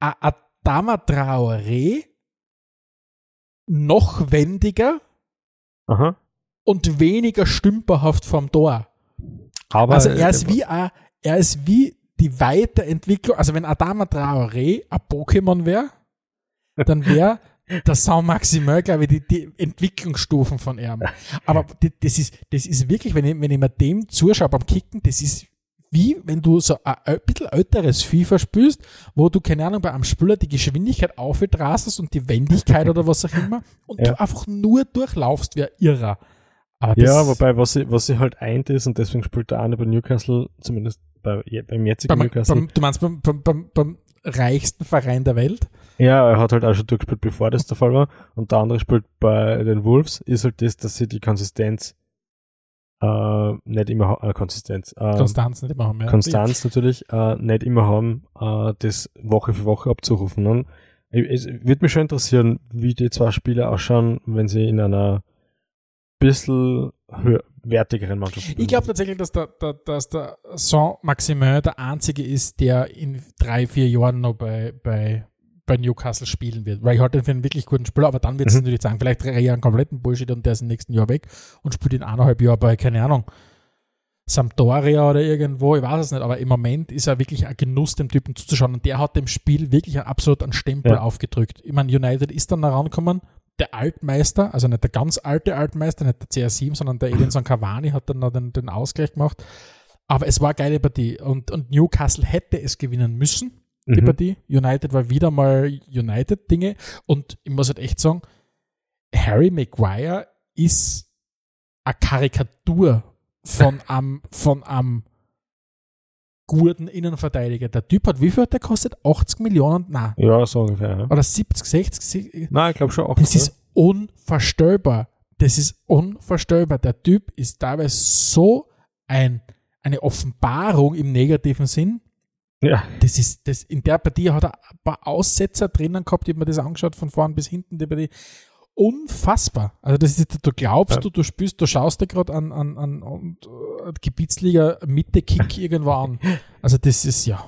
S3: Adama Traoré noch wendiger
S2: Aha.
S3: und weniger stümperhaft vom Tor. Aber also er ist wie a, er ist wie die Weiterentwicklung, also wenn Adama Traoré ein Pokémon wäre, dann wäre der Saint Maximal, glaube ich, die, die Entwicklungsstufen von ihm. Aber das ist, das ist wirklich, wenn ich, wenn ich mir dem zuschaue beim Kicken, das ist wie wenn du so ein, ein bisschen älteres FIFA spielst, wo du, keine Ahnung, bei einem Spieler die Geschwindigkeit aufdrastest und die Wendigkeit oder was auch immer und ja. du einfach nur durchlaufst wie irrer.
S2: ja, wobei, was sie, was sie halt eint ist und deswegen spielt der eine bei Newcastle, zumindest bei, beim jetzigen
S3: beim, Newcastle. Beim, du meinst beim, beim, beim, reichsten Verein der Welt?
S2: Ja, er hat halt auch schon durchgespielt, bevor das der Fall war. Und der andere spielt bei den Wolves, ist halt das, dass sie die Konsistenz äh, nicht immer äh, Konsistenz. Äh,
S3: Konstanz nicht immer haben,
S2: ja. Konstanz natürlich äh, nicht immer haben, äh, das Woche für Woche abzurufen. Und es würde mich schon interessieren, wie die zwei Spieler ausschauen, wenn sie in einer bisschen höher, wertigeren Mannschaft spielen.
S3: Ich glaube tatsächlich, dass der, der, dass der Saint-Maximin der einzige ist, der in drei, vier Jahren noch bei, bei, bei Newcastle spielen wird. Weil ich halte ihn für einen wirklich guten Spieler, aber dann wird es mhm. natürlich sagen, vielleicht drehe ich einen kompletten Bullshit und der ist im nächsten Jahr weg und spielt in eineinhalb Jahren bei, keine Ahnung, Sampdoria oder irgendwo, ich weiß es nicht, aber im Moment ist er wirklich ein Genuss, dem Typen zuzuschauen und der hat dem Spiel wirklich absolut einen Stempel ja. aufgedrückt. Ich meine, United ist dann herangekommen, der Altmeister, also nicht der ganz alte Altmeister, nicht der CR7, sondern der Edinson Cavani hat dann noch den, den Ausgleich gemacht. Aber es war eine geile Partie und, und Newcastle hätte es gewinnen müssen, die mhm. Partie. United war wieder mal United-Dinge und ich muss halt echt sagen, Harry Maguire ist eine Karikatur von einem, von einem guten Innenverteidiger. Der Typ hat, wie viel hat der kostet? 80 Millionen? Nein.
S2: Ja, so ungefähr. Ja.
S3: Oder 70, 60?
S2: Nein, ich glaube schon 80.
S3: Das ist unvorstellbar. Das ist unvorstellbar. Der Typ ist teilweise so ein, eine Offenbarung im negativen Sinn.
S2: Ja.
S3: Das ist, das, in der Partie hat er ein paar Aussetzer drinnen gehabt, ich habe mir das angeschaut von vorn bis hinten, die Partie unfassbar. Also das ist, du glaubst, ja. du, du spürst, du schaust dir gerade an, an, an, an äh, Gebietsliga Mitte Kick irgendwo an. Also das ist ja.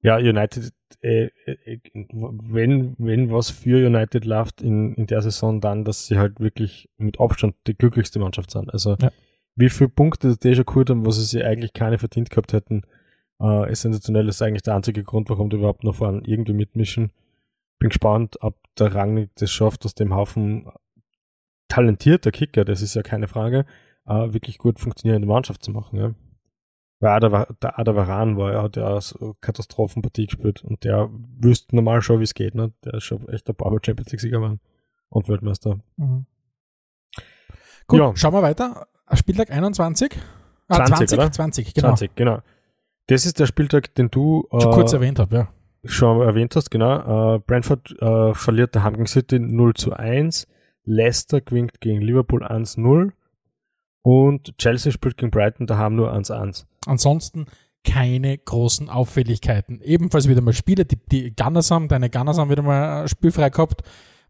S2: Ja, United, äh, äh, wenn, wenn was für United läuft in, in der Saison, dann, dass sie halt wirklich mit Abstand die glücklichste Mannschaft sind. Also ja. wie viele Punkte die schon geholt haben, was sie eigentlich keine verdient gehabt hätten, äh, ist sensationell. Das ist eigentlich der einzige Grund, warum die überhaupt noch vorne irgendwie mitmischen bin gespannt, ob der Rangnick das schafft, aus dem Haufen talentierter Kicker, das ist ja keine Frage, äh, wirklich gut funktionierende Mannschaft zu machen. Ja. Weil der Ada Varan war, er hat ja so Katastrophenpartie gespielt und der wüsste normal schon, wie es geht. Ne? Der ist schon echt ein paar Champions League-Sieger geworden und Weltmeister. Mhm.
S3: Gut, ja. schauen wir weiter. Spieltag 21.
S2: Ah, 20,
S3: 20, 20, genau. 20,
S2: genau. Das ist der Spieltag, den du
S3: schon äh, kurz erwähnt habe, ja
S2: schon erwähnt hast, genau. Äh, Brentford äh, verliert der Gegen City 0 zu 1. Leicester gewinnt gegen Liverpool 1-0. Und Chelsea spielt gegen Brighton daheim nur 1-1.
S3: Ansonsten keine großen Auffälligkeiten. Ebenfalls wieder mal Spiele, die, die Gunners haben, deine Gunners haben wieder mal spielfrei gehabt,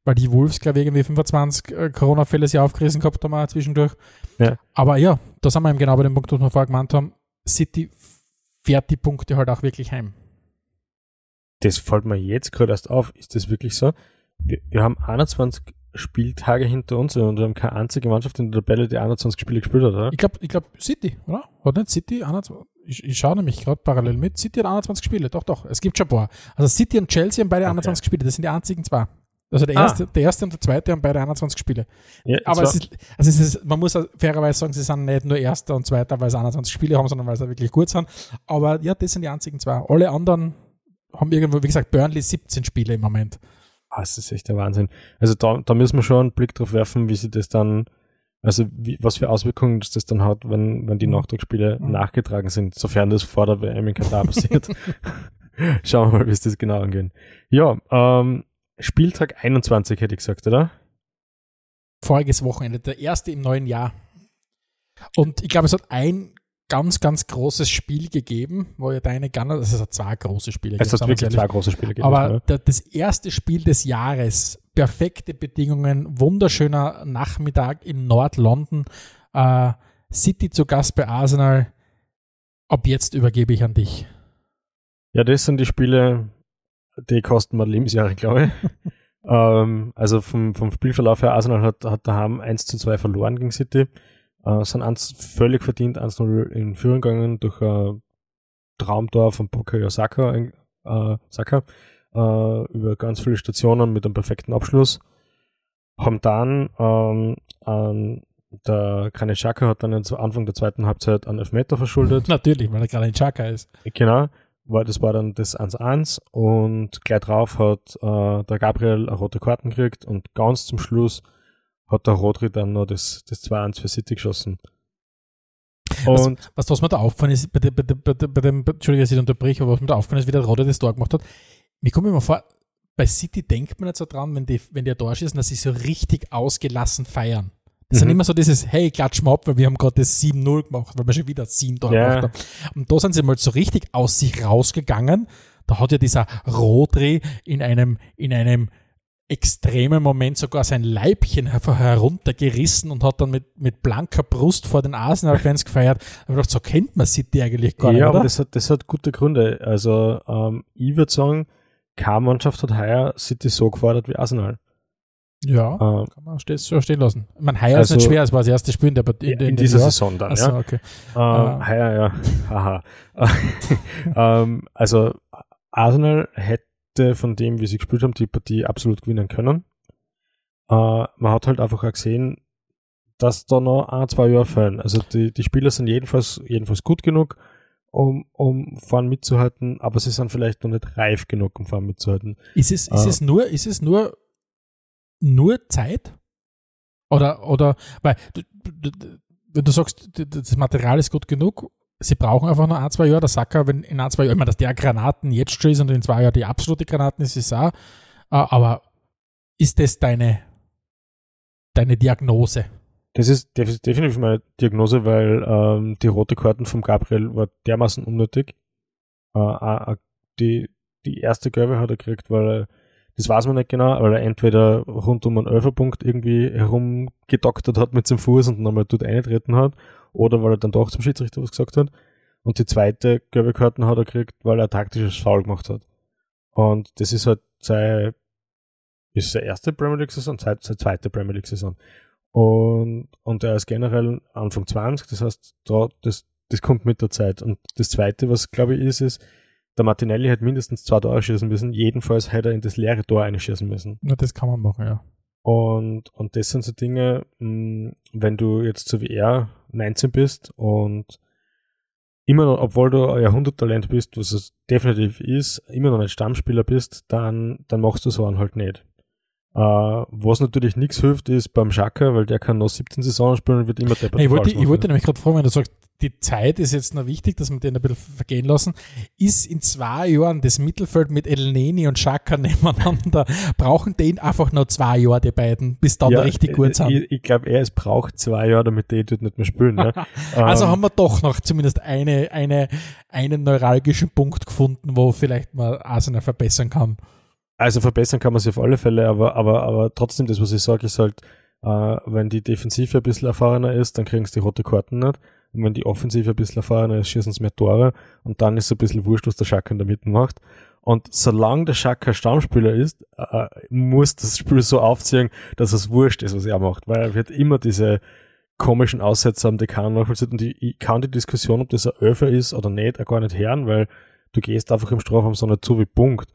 S3: weil die Wolves, glaube ich, irgendwie 25 äh, Corona-Fälle sich aufgerissen gehabt haben zwischendurch. Ja. Aber ja, da sind wir eben genau bei dem Punkt, was wir vorher gemeint haben. City fährt die Punkte halt auch wirklich heim
S2: das fällt mir jetzt gerade erst auf, ist das wirklich so? Wir, wir, haben 21 Spieltage hinter uns und wir haben keine einzige Mannschaft in der Tabelle, die 21 Spiele gespielt hat, oder?
S3: Ich glaube, ich glaub City, oder? Hat nicht City 21? Ich, ich schaue nämlich gerade parallel mit. City hat 21 Spiele, doch, doch. Es gibt schon ein paar. Also City und Chelsea haben beide okay. 21 Spiele, das sind die einzigen zwei. Also der erste, ah. der erste und der zweite haben beide 21 Spiele. Ja, Aber es ist, also es ist, man muss fairerweise sagen, sie sind nicht nur Erster und Zweiter, weil sie 21 Spiele haben, sondern weil sie wirklich gut sind. Aber ja, das sind die einzigen zwei. Alle anderen haben irgendwo, wie gesagt, Burnley 17 Spiele im Moment.
S2: Ah, das ist echt der Wahnsinn. Also da, da müssen wir schon einen Blick drauf werfen, wie sie das dann, also wie, was für Auswirkungen das, das dann hat, wenn, wenn die mhm. Nachtragsspiele mhm. nachgetragen sind, sofern das vor der WM in Katar passiert. Schauen wir mal, wie es das genau angehen. Ja, ähm, Spieltag 21 hätte ich gesagt, oder?
S3: Voriges Wochenende, der erste im neuen Jahr. Und ich glaube, es hat ein ganz, ganz großes Spiel gegeben, wo ja deine Gunner, also es hat zwei große Spiele
S2: gegeben. Es hat wirklich zwei große Spiele gegeben.
S3: Aber der, das erste Spiel des Jahres, perfekte Bedingungen, wunderschöner Nachmittag in Nord-London, äh, City zu Gast bei Arsenal. Ab jetzt übergebe ich an dich.
S2: Ja, das sind die Spiele, die kosten mir Lebensjahre, glaube ich. ähm, also vom, vom Spielverlauf her, Arsenal hat, hat daheim 1 zu 2 verloren gegen City. Äh, sind eins völlig verdient 1-0 in Führung gegangen durch ein Traumtor von Bukayo Saka, äh, Saka äh, über ganz viele Stationen mit einem perfekten Abschluss. Haben dann ähm, an der Granit Xhaka hat dann zu Anfang der zweiten Halbzeit einen Elfmeter verschuldet.
S3: Natürlich, weil er Granit Xhaka ist.
S2: Genau war, das war dann das 1-1 und gleich drauf hat äh, der Gabriel eine rote Karten gekriegt und ganz zum Schluss hat der Rodri dann noch das, das 2-1 für City geschossen.
S3: Und was, was, was mir da aufgefallen ist, bei, dem, bei, dem, bei dem, Entschuldigung, dass ich unterbreche, aber was mir da aufgefallen ist, wie der Rodri das Tor gemacht hat, mir kommt immer vor, bei City denkt man nicht so dran, wenn die, wenn die Tor schießen, dass sie so richtig ausgelassen feiern. Das mhm. sind immer so dieses, hey, klatsch mal ab, weil wir haben gerade das 7-0 gemacht, weil wir schon wieder 7 Tore yeah. gemacht haben. Und da sind sie mal so richtig aus sich rausgegangen. Da hat ja dieser Rodri in einem, in einem extremen Moment sogar sein Leibchen heruntergerissen und hat dann mit, mit blanker Brust vor den Arsenal-Fans gefeiert. Aber gedacht, so kennt man City eigentlich gar nicht. Ja, aber
S2: das hat, das hat gute Gründe. Also, ähm, ich würde sagen, keine Mannschaft hat heuer City so gefordert wie Arsenal.
S3: Ja, ähm, kann man stehen, so stehen lassen. Man heuer also, ist nicht schwer, es war das erste Spiel in, der,
S2: in, in, in dieser. Saison dann, Achso, ja. Okay. Ähm, uh. Heuer, ja. Haha. ähm, also Arsenal hätte von dem, wie sie gespielt haben, die Partie absolut gewinnen können. Äh, man hat halt einfach auch gesehen, dass da noch ein, zwei Jahre fehlen. Also die, die Spieler sind jedenfalls, jedenfalls gut genug, um, um vorn mitzuhalten, aber sie sind vielleicht noch nicht reif genug, um vorn mitzuhalten.
S3: Ist es, ist äh, es nur, ist es nur nur Zeit? Oder, oder, weil, du, du, wenn du sagst, das Material ist gut genug, sie brauchen einfach nur ein, zwei Jahre, der Sacker, wenn in ein, zwei Jahren, ich meine, dass der Granaten jetzt schon ist und in zwei Jahren die absolute Granaten ist, ist auch, äh, aber ist das deine, deine Diagnose?
S2: Das ist definitiv meine Diagnose, weil ähm, die rote Karten vom Gabriel war dermaßen unnötig. Äh, die, die erste Gelbe hat er gekriegt, weil er das weiß man nicht genau, weil er entweder rund um einen Elferpunkt irgendwie herumgedoktert hat mit seinem Fuß und nochmal dort eintreten hat, oder weil er dann doch zum Schiedsrichter was gesagt hat. Und die zweite gelbe Karten hat er gekriegt, weil er taktisches Foul gemacht hat. Und das ist halt seine, ist seine erste Premier League Saison, seine, seine zweite Premier League Saison. Und, und er ist generell Anfang 20, das heißt, da, das, das kommt mit der Zeit. Und das zweite, was glaube ich ist, ist, der Martinelli hätte mindestens zwei Tore schießen müssen. Jedenfalls hätte er in das leere Tor einschießen müssen.
S3: Ja, das kann man machen, ja.
S2: Und, und das sind so Dinge, mh, wenn du jetzt so wie er 19 bist und immer noch, obwohl du ein Jahrhunderttalent bist, was es definitiv ist, immer noch ein Stammspieler bist, dann, dann machst du so einen halt nicht. Uh, was natürlich nichts hilft, ist beim Schaka, weil der kann noch 17 Saisonen spielen und wird immer
S3: deppert. Ich wollte, ich wollte nämlich gerade fragen, wenn du sagst, die Zeit ist jetzt noch wichtig, dass wir den ein bisschen vergehen lassen. Ist in zwei Jahren das Mittelfeld mit El Neni und Schaka nebeneinander, brauchen den einfach noch zwei Jahre, die beiden, bis dann ja, richtig gut sind?
S2: Ich, ich glaube, er es braucht zwei Jahre, damit die dort nicht mehr spielen. Ne?
S3: also ähm, haben wir doch noch zumindest eine, eine, einen neuralgischen Punkt gefunden, wo vielleicht mal Arsenal verbessern kann.
S2: Also verbessern kann man sich auf alle Fälle, aber, aber, aber trotzdem, das, was ich sage, ist halt, äh, wenn die Defensive ein bisschen erfahrener ist, dann kriegen sie die rote Karten nicht. Und wenn die Offensive ein bisschen erfahrener ist, schießen sie mehr Tore. Und dann ist es ein bisschen wurscht, was der Schaka in der Mitte macht. Und solange der Schaka Stammspieler ist, äh, muss das Spiel so aufziehen, dass es wurscht ist, was er macht. Weil er wird immer diese komischen Aussätze haben, die keiner nachvollzieht. Und ich, ich kann die Diskussion, ob das ein Öfer ist oder nicht, auch gar nicht hören, weil du gehst einfach im Strafraum so nicht zu wie Punkt.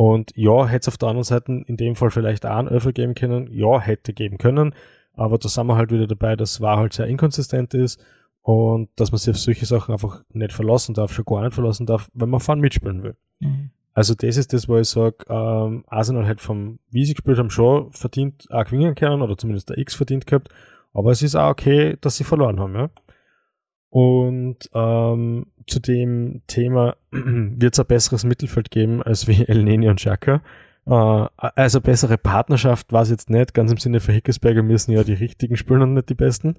S2: Und ja, hätte es auf der anderen Seite in dem Fall vielleicht auch einen Öffel geben können. Ja, hätte geben können. Aber da sind wir halt wieder dabei, dass war halt sehr inkonsistent ist und dass man sich auf solche Sachen einfach nicht verlassen darf, schon gar nicht verlassen darf, wenn man vorne mitspielen will. Mhm. Also das ist das, wo ich sage, ähm, Arsenal hat vom, wie sie gespielt haben, schon verdient auch gewinnen können oder zumindest der X verdient gehabt. Aber es ist auch okay, dass sie verloren haben, ja. Und ähm, zu dem Thema wird es ein besseres Mittelfeld geben als wie El Neni und Xhaka. Äh, also bessere Partnerschaft war es jetzt nicht, ganz im Sinne für Hickesberger müssen ja die richtigen spielen und nicht die besten.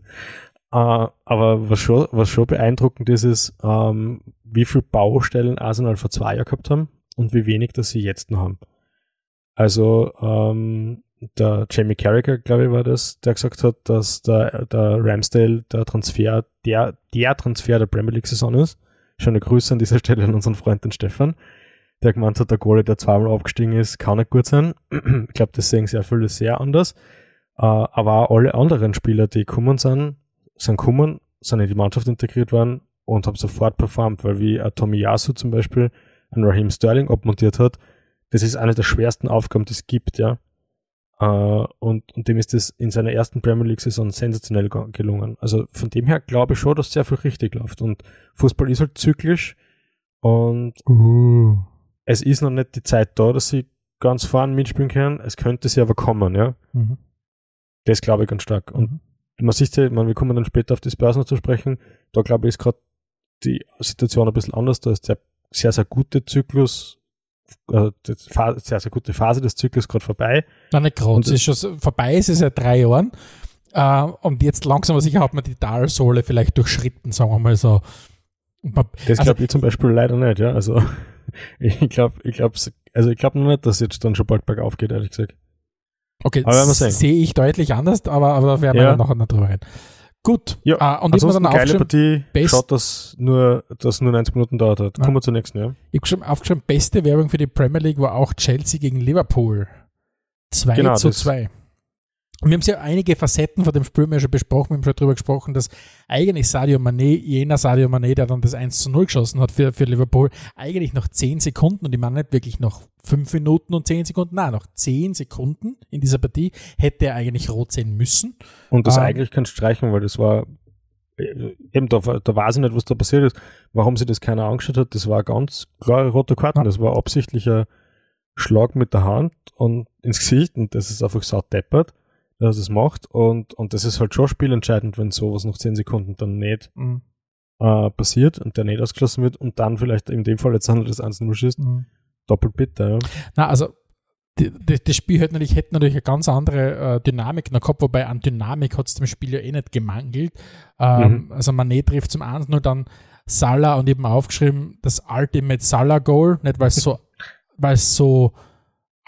S2: Uh, aber was schon, was schon beeindruckend ist, ist, ähm, wie viel Baustellen Arsenal vor zwei Jahren gehabt haben und wie wenig das sie jetzt noch haben. Also ähm, der Jamie Carragher, glaube ich, war das, der gesagt hat, dass der, der Ramsdale der Transfer, der, der Transfer der Premier League-Saison ist. Schon eine Grüße an dieser Stelle an unseren Freund den Stefan, der gemeint hat, der Goalie, der zweimal abgestiegen ist, kann nicht gut sein. ich glaube, das sehen sehr viele sehr anders. Uh, aber auch alle anderen Spieler, die gekommen sind, sind gekommen, sind in die Mannschaft integriert worden und haben sofort performt, weil wie Tommy Yasu zum Beispiel einen Raheem Sterling abmontiert hat, das ist eine der schwersten Aufgaben, die es gibt, ja. Uh, und, und dem ist das in seiner ersten Premier League-Saison sensationell gelungen. Also von dem her glaube ich schon, dass sehr viel richtig läuft. Und Fußball ist halt zyklisch und uh. es ist noch nicht die Zeit da, dass sie ganz vorne mitspielen können. Es könnte sie aber kommen, ja. Mhm. Das glaube ich ganz stark. Und mhm man sieht ja, man, wir kommen dann später auf das Börsen zu sprechen, da glaube ich ist gerade die Situation ein bisschen anders, da ist der sehr, sehr gute Zyklus, äh, sehr, sehr gute Phase des Zyklus gerade vorbei.
S3: Nein, nicht gerade, es ist schon vorbei, es ist seit drei Jahren äh, und jetzt langsam aber sicher hat man die Talsohle vielleicht durchschritten, sagen wir mal so.
S2: Man, das also, glaube ich zum Beispiel leider nicht, ja, also ich glaube, ich glaube, also ich glaube noch nicht, dass jetzt dann schon bald bergauf geht, ehrlich gesagt.
S3: Okay, sehe ich deutlich anders, aber, aber da werden ja. wir dann noch, noch drüber reden. Gut.
S2: Ja, uh, und ich dann geile Partie. Best Schaut, dass nur, dass nur 90 Minuten dauert hat. Kommen wir zur nächsten, ja.
S3: Ich habe schon aufgeschrieben, beste Werbung für die Premier League war auch Chelsea gegen Liverpool. 2 genau, zu 2. Und wir haben ja einige Facetten von dem Spiel mehr schon besprochen. Wir haben schon darüber gesprochen, dass eigentlich Sadio Mané, jener Sadio Mané, der dann das 1 zu 0 geschossen hat für, für Liverpool, eigentlich noch 10 Sekunden, und ich meine nicht wirklich noch 5 Minuten und 10 Sekunden, nein, noch 10 Sekunden in dieser Partie hätte er eigentlich rot sehen müssen.
S2: Und das ähm, eigentlich kannst du streichen, weil das war, äh, eben da, da weiß ich nicht, was da passiert ist, warum sich das keiner angeschaut hat. Das war ganz klare rote Karten. Das war absichtlicher Schlag mit der Hand und ins Gesicht und das ist einfach saut deppert dass es macht. Und, und das ist halt schon spielentscheidend, wenn sowas nach 10 Sekunden dann nicht mhm. äh, passiert und der nicht ausgeschlossen wird und dann vielleicht in dem Fall jetzt handelt das 1-0 schießt. Mhm. Doppelt bitter, ja.
S3: Na, also die, die, das Spiel hätte natürlich, hätte natürlich eine ganz andere äh, Dynamik noch gehabt, wobei an Dynamik hat es dem Spiel ja eh nicht gemangelt. Ähm, mhm. Also Mané trifft zum 1 nur dann Salah und eben aufgeschrieben, das Ultimate Salah Goal, nicht weil es so, weil es so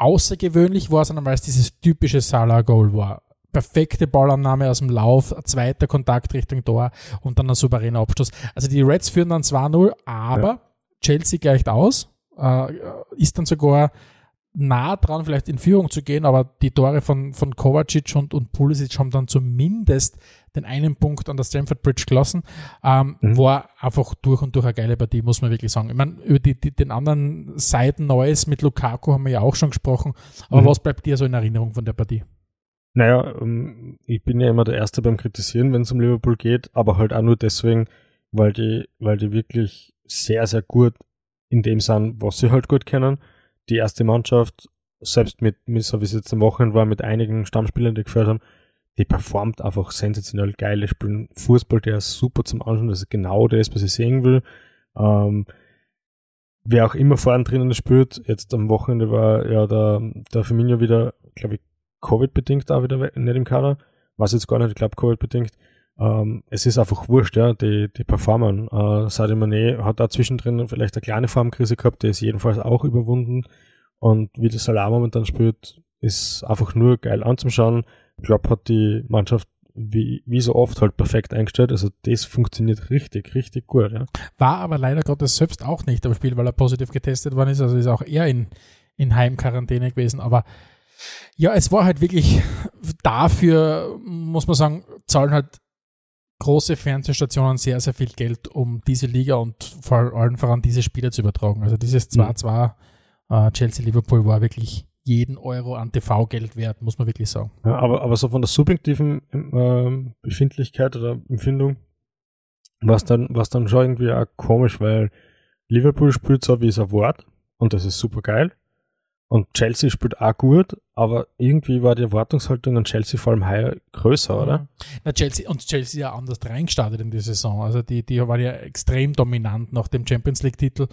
S3: außergewöhnlich war, sondern weil es dieses typische Salah-Goal war. Perfekte Ballannahme aus dem Lauf, zweiter Kontakt Richtung Tor und dann ein souveräner Abschluss. Also die Reds führen dann 2-0, aber ja. Chelsea gleicht aus, äh, ist dann sogar nah dran, vielleicht in Führung zu gehen, aber die Tore von, von Kovacic und, und Pulisic haben dann zumindest den einen Punkt an der Stamford Bridge gelassen. Ähm, mhm. War einfach durch und durch eine geile Partie, muss man wirklich sagen. Ich meine, über die, die, den anderen Seiten Neues mit Lukaku haben wir ja auch schon gesprochen. Aber mhm. was bleibt dir so in Erinnerung von der Partie?
S2: Naja, ähm, ich bin ja immer der Erste beim Kritisieren, wenn es um Liverpool geht, aber halt auch nur deswegen, weil die, weil die wirklich sehr, sehr gut in dem sind, was sie halt gut kennen die erste Mannschaft, selbst mit, mit so wie es jetzt am Wochenende war, mit einigen Stammspielern, die geführt haben, die performt einfach sensationell geil. Die spielen Fußball, der ist super zum Anschauen, das ist genau das, was ich sehen will. Ähm, wer auch immer vorne drinnen spielt, jetzt am Wochenende war ja der, der Firmino wieder, glaube ich, Covid-bedingt auch wieder nicht im Kader. Was jetzt gar nicht, ich glaube Covid-bedingt. Ähm, es ist einfach wurscht, ja, die, die performen. Äh, Sadio Mané hat da zwischendrin vielleicht eine kleine Formkrise gehabt, die ist jedenfalls auch überwunden. Und wie der Salah momentan spielt, ist einfach nur geil anzuschauen. Klopp hat die Mannschaft wie, wie so oft halt perfekt eingestellt. Also das funktioniert richtig, richtig gut. Ja.
S3: War aber leider Gottes selbst auch nicht am Spiel, weil er positiv getestet worden ist. Also ist auch er in, in Heimquarantäne gewesen. Aber ja, es war halt wirklich dafür, muss man sagen, zahlen halt große Fernsehstationen sehr, sehr viel Geld, um diese Liga und vor allem voran diese Spieler zu übertragen. Also dieses 2-2 mhm. äh, Chelsea-Liverpool war wirklich jeden Euro an TV-Geld wert, muss man wirklich sagen.
S2: Ja, aber, aber so von der subjektiven ähm, Befindlichkeit oder Empfindung war es dann, dann schon irgendwie auch komisch, weil Liverpool spielt so, wie es erwartet und das ist super geil. Und Chelsea spielt auch gut, aber irgendwie war die Erwartungshaltung an Chelsea vor allem heuer größer, oder?
S3: Na, Chelsea, und Chelsea ja anders reingestartet in die Saison. Also die, die waren ja extrem dominant nach dem Champions League-Titel.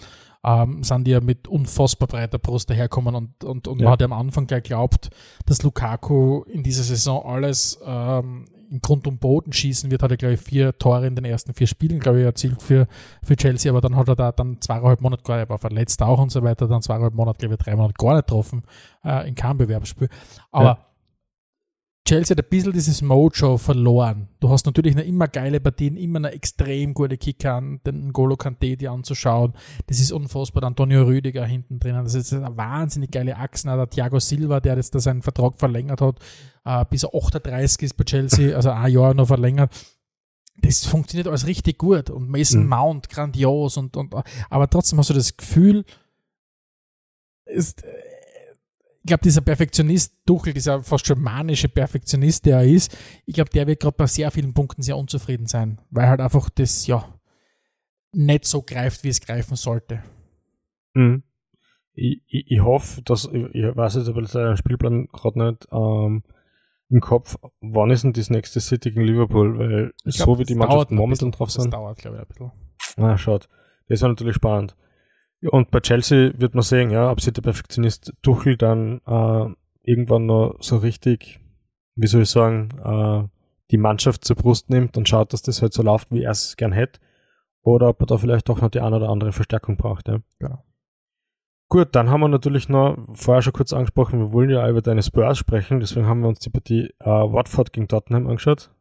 S3: Ähm, sind die ja mit unfassbar breiter Brust daherkommen und, und, und ja. man hat ja am Anfang gleich geglaubt, dass Lukaku in dieser Saison alles ähm, im Grund und Boden schießen wird, hat er, glaube ich, vier Tore in den ersten vier Spielen, glaube ich, erzielt für, für Chelsea, aber dann hat er da dann zweieinhalb Monate gar, er war verletzt auch und so weiter, dann zweieinhalb Monate, glaube ich, drei Monate gar nicht getroffen äh, in keinem Bewerbsspiel. Aber ja. Chelsea hat ein bisschen dieses Mojo verloren. Du hast natürlich noch immer geile Partien, immer eine extrem gute Kicker an, den Golo Kante die anzuschauen. Das ist unfassbar. Antonio Rüdiger hinten drinnen. Das ist eine wahnsinnig geile Achsen. Der Thiago Silva, der jetzt da seinen Vertrag verlängert hat, äh, bis er 38 ist bei Chelsea, also ein Jahr noch verlängert. Das funktioniert alles richtig gut. Und Mason mhm. Mount, grandios. Und, und, aber trotzdem hast du das Gefühl, ist, ich glaube, dieser Perfektionist, Duchel, dieser fast schon manische Perfektionist, der er ist, ich glaube, der wird gerade bei sehr vielen Punkten sehr unzufrieden sein, weil halt einfach das, ja, nicht so greift, wie es greifen sollte.
S2: Mhm. Ich, ich, ich, hoffe, dass, ich, ich weiß jetzt aber der Spielplan gerade nicht ähm, im Kopf, wann ist denn das nächste City gegen Liverpool, weil glaub, so wie die Mannschaften momentan drauf sind. Das
S3: dauert, glaube ich, ein bisschen.
S2: Na, schaut. Das war natürlich spannend. Und bei Chelsea wird man sehen, ja, ob sich der Perfektionist Tuchel dann äh, irgendwann noch so richtig, wie soll ich sagen, äh, die Mannschaft zur Brust nimmt und schaut, dass das halt so läuft, wie er es gern hätte. Oder ob er da vielleicht doch noch die eine oder andere Verstärkung braucht. Ja.
S3: Genau.
S2: Gut, dann haben wir natürlich noch, vorher schon kurz angesprochen, wir wollen ja über deine Spurs sprechen, deswegen haben wir uns die Partie äh, Watford gegen Tottenham angeschaut.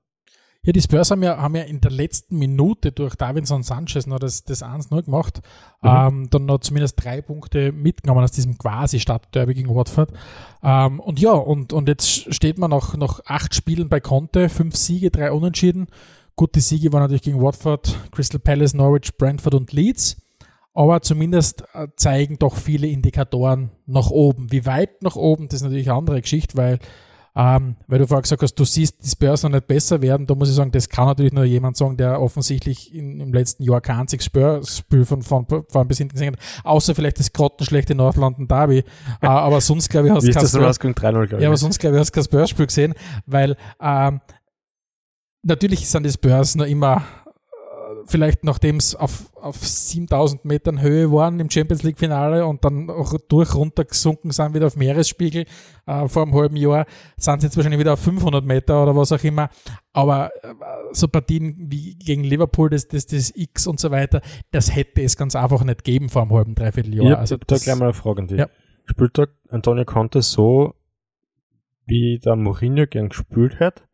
S3: Ja, die Spurs haben ja, haben ja in der letzten Minute durch Davinson Sanchez noch das, das 1-0 gemacht. Mhm. Ähm, dann noch zumindest drei Punkte mitgenommen aus diesem quasi Stadtderby gegen Watford. Ähm, und ja, und, und jetzt steht man nach, nach acht Spielen bei Conte, fünf Siege, drei Unentschieden. Gut, die Siege waren natürlich gegen Watford, Crystal Palace, Norwich, Brentford und Leeds. Aber zumindest äh, zeigen doch viele Indikatoren nach oben. Wie weit nach oben, das ist natürlich eine andere Geschichte, weil ähm, weil du vorher gesagt hast, du siehst die Spurs noch nicht besser werden. Da muss ich sagen, das kann natürlich nur jemand sagen, der offensichtlich in, im letzten Jahr kein einziges Spurs-Spiel von, von bis hinten gesehen hat. Außer vielleicht das grottenschlechte Nordlanden Derby. äh, aber sonst, glaube ich, hast du kein, Spurs, ja, aber sonst, glaube ich, hast du kein Spurs-Spiel gesehen, weil ähm, natürlich sind die Spurs noch immer vielleicht nachdem es auf, auf 7000 Metern Höhe waren im Champions League Finale und dann auch durch runtergesunken sind wieder auf Meeresspiegel äh, vor einem halben Jahr, sind sie jetzt wahrscheinlich wieder auf 500 Meter oder was auch immer. Aber äh, so Partien wie gegen Liverpool, das, das, das X und so weiter, das hätte es ganz einfach nicht geben vor einem halben, dreiviertel Jahr.
S2: Ich also da gleich mal eine Frage an dich. Ja. Spielt da Antonio Conte so, wie der Mourinho gern gespielt hat?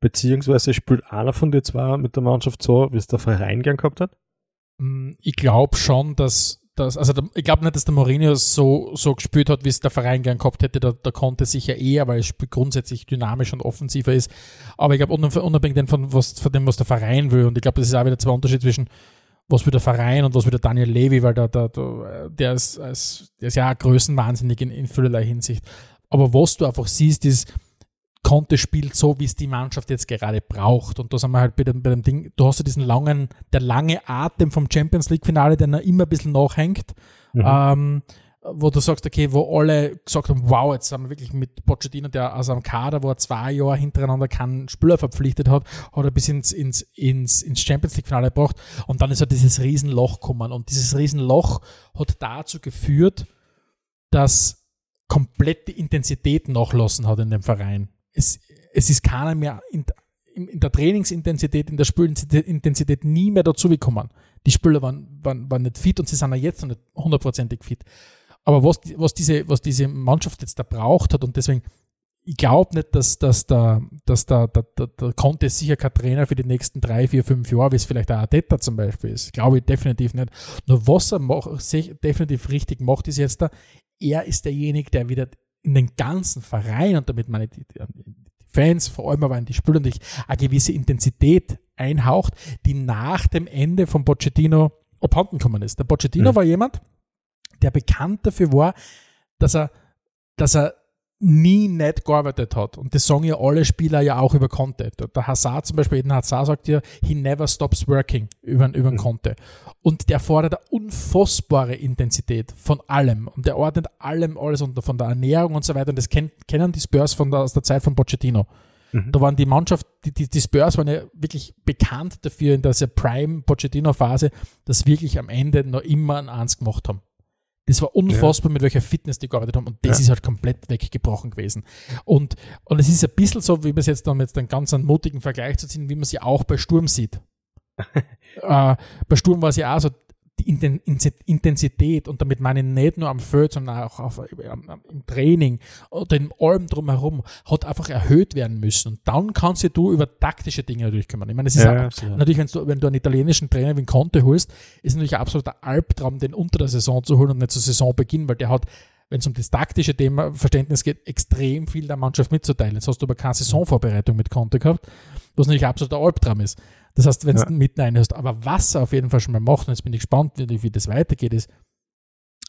S2: Beziehungsweise spielt einer von den zwei mit der Mannschaft so, wie es der Verein gern gehabt hat?
S3: Mm, ich glaube schon, dass, dass also der, ich glaube nicht, dass der Mourinho so, so gespielt hat, wie es der Verein gern gehabt hätte. Der, der konnte sicher eher, weil es grundsätzlich dynamisch und offensiver ist. Aber ich glaube, unabhängig von, was, von dem, was der Verein will, und ich glaube, das ist auch wieder zwei Unterschiede zwischen was will der Verein und was will der Daniel Levy, weil der, der, der, der, ist, der ist ja auch größenwahnsinnig in, in vielerlei Hinsicht. Aber was du einfach siehst, ist, Conte spielt so, wie es die Mannschaft jetzt gerade braucht. Und da sind wir halt bei dem, bei dem Ding, du hast ja diesen langen, der lange Atem vom Champions League-Finale, der immer ein bisschen nachhängt. Mhm. Ähm, wo du sagst, okay, wo alle gesagt haben, wow, jetzt haben wir wirklich mit Pochettino, der aus einem Kader, wo er zwei Jahre hintereinander keinen Spieler verpflichtet hat, hat er bis ins, ins, ins, ins Champions League-Finale gebracht und dann ist er dieses Riesenloch gekommen und dieses Riesenloch hat dazu geführt, dass komplette Intensität nachlassen hat in dem Verein es, es ist keiner mehr in, in der Trainingsintensität, in der Spielintensität nie mehr dazu gekommen. Die Spieler waren, waren, waren nicht fit und sie sind auch jetzt noch nicht hundertprozentig fit. Aber was, was, diese, was diese Mannschaft jetzt da braucht hat und deswegen, ich glaube nicht, dass, dass, der, dass der, der, der, der Conte sicher kein Trainer für die nächsten drei, vier, fünf Jahre, wie es vielleicht der Arteta zum Beispiel ist. Glaube ich definitiv nicht. Nur was er macht, definitiv richtig macht, ist jetzt da, er ist derjenige, der wieder in den ganzen Verein, und damit meine die, Fans, vor allem aber in die Spieler, eine gewisse Intensität einhaucht, die nach dem Ende von Pochettino abhanden gekommen ist. Der Pochettino mhm. war jemand, der bekannt dafür war, dass er, dass er nie nicht gearbeitet hat. Und das sagen ja alle Spieler ja auch über Conte. Der Hazard zum Beispiel, Eden Hazard sagt ja, he never stops working über, über mhm. Conte. Und der fordert eine unfassbare Intensität von allem. Und der ordnet allem alles unter, von der Ernährung und so weiter. Und das kennt, kennen die Spurs von der, aus der Zeit von Pochettino. Mhm. Da waren die Mannschaft, die, die, die, Spurs waren ja wirklich bekannt dafür in dieser Prime Pochettino-Phase, dass wirklich am Ende noch immer ein Eins gemacht haben. Das war unfassbar, ja. mit welcher Fitness die gearbeitet haben. Und das ja. ist halt komplett weggebrochen gewesen. Und, und es ist ein bisschen so, wie man es jetzt dann mit einem ganz einen mutigen Vergleich zu ziehen, wie man sie auch bei Sturm sieht. äh, bei Sturm war es ja auch so, die Intensität, und damit meine ich nicht nur am Feld, sondern auch auf, im Training oder im allem drumherum, hat einfach erhöht werden müssen. Und dann kannst du über taktische Dinge natürlich kümmern. Ich meine, es ist ja, auch, natürlich, wenn du, wenn du einen italienischen Trainer wie Conte holst, ist natürlich ein absoluter Albtraum, den unter der Saison zu holen und nicht zu Saisonbeginn, weil der hat wenn es um das taktische Thema Verständnis geht, extrem viel der Mannschaft mitzuteilen. Jetzt hast du aber keine Saisonvorbereitung mit Conte gehabt, was natürlich absoluter Albtraum ist. Das heißt, wenn du ja. mitten rein hast, aber was er auf jeden Fall schon mal macht, und jetzt bin ich gespannt, wie, wie das weitergeht, ist,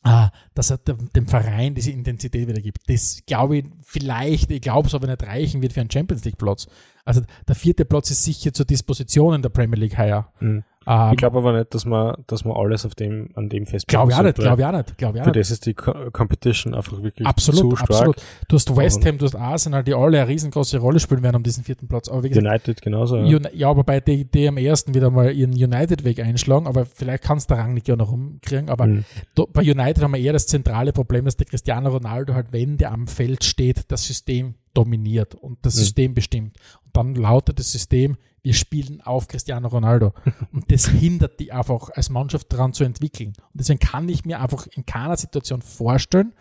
S3: ah, dass er dem Verein diese Intensität wieder gibt. Das glaube ich vielleicht, ich glaube es aber nicht reichen wird für einen Champions League Platz. Also der vierte Platz ist sicher zur Disposition in der Premier League heuer. Mhm.
S2: Ähm, ich glaube aber nicht, dass man, dass man alles auf dem, an dem festmacht.
S3: Glaube ich auch nicht, glaube ich auch nicht, glaube ich auch
S2: Für das ist die Competition einfach wirklich
S3: absolut,
S2: zu stark.
S3: Absolut, Du hast West Ham, du hast Arsenal, die alle eine riesengroße Rolle spielen werden um diesen vierten Platz.
S2: Aber wie gesagt, United genauso.
S3: Ja, ja aber bei die, die am ersten wieder mal ihren United-Weg einschlagen, aber vielleicht kannst du der Rang nicht ja noch umkriegen, aber mhm. bei United haben wir eher das zentrale Problem, dass der Cristiano Ronaldo halt, wenn der am Feld steht, das System dominiert und das mhm. System bestimmt. Dann lautet das System, wir spielen auf Cristiano Ronaldo. Und das hindert die einfach als Mannschaft daran zu entwickeln. Und deswegen kann ich mir einfach in keiner Situation vorstellen,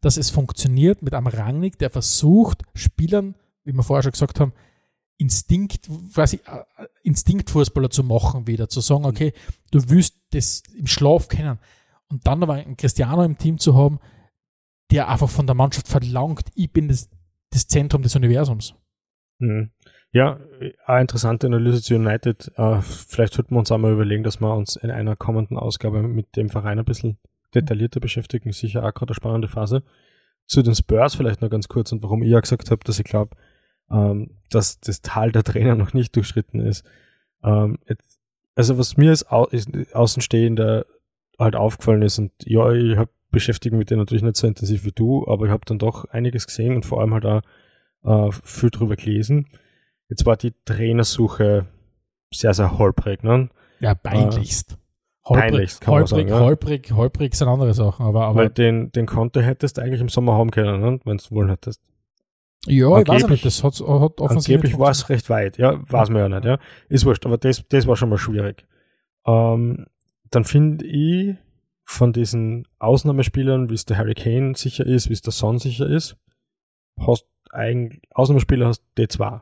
S3: dass es funktioniert mit einem Rangnick, der versucht, Spielern, wie wir vorher schon gesagt haben, Instinkt, quasi äh, Instinktfußballer zu machen, wieder zu sagen, okay, du willst das im Schlaf kennen. Und dann aber einen Cristiano im Team zu haben, der einfach von der Mannschaft verlangt, ich bin das, das Zentrum des Universums.
S2: Mhm. Ja, eine interessante Analyse zu United. Uh, vielleicht sollten wir uns auch mal überlegen, dass wir uns in einer kommenden Ausgabe mit dem Verein ein bisschen detaillierter beschäftigen. Sicher auch gerade eine spannende Phase. Zu den Spurs vielleicht noch ganz kurz und warum ich ja gesagt habe, dass ich glaube, ähm, dass das Tal der Trainer noch nicht durchschritten ist. Ähm, also was mir als Au Außenstehender halt aufgefallen ist und ja, ich habe beschäftigt mit dem natürlich nicht so intensiv wie du, aber ich habe dann doch einiges gesehen und vor allem halt auch äh, viel drüber gelesen. Jetzt war die Trainersuche sehr, sehr holprig, ne?
S3: Ja, peinlichst. Äh, holprig, peinlichst, kann holprig, man sagen, ja. holprig, holprig sind andere Sachen, aber, aber.
S2: Weil den, den Konto hättest du eigentlich im Sommer haben können, ne? wenn du wollen hättest.
S3: Ja, angeblich, ich weiß nicht, das hat, hat
S2: offensichtlich. Angeblich war es recht weit, ja, weiß man ja nicht, ja. Ist wurscht, aber das, das war schon mal schwierig. Ähm, dann finde ich von diesen Ausnahmespielern, wie es der Harry Kane sicher ist, wie es der Son sicher ist, hast eigentlich, Ausnahmespieler hast D2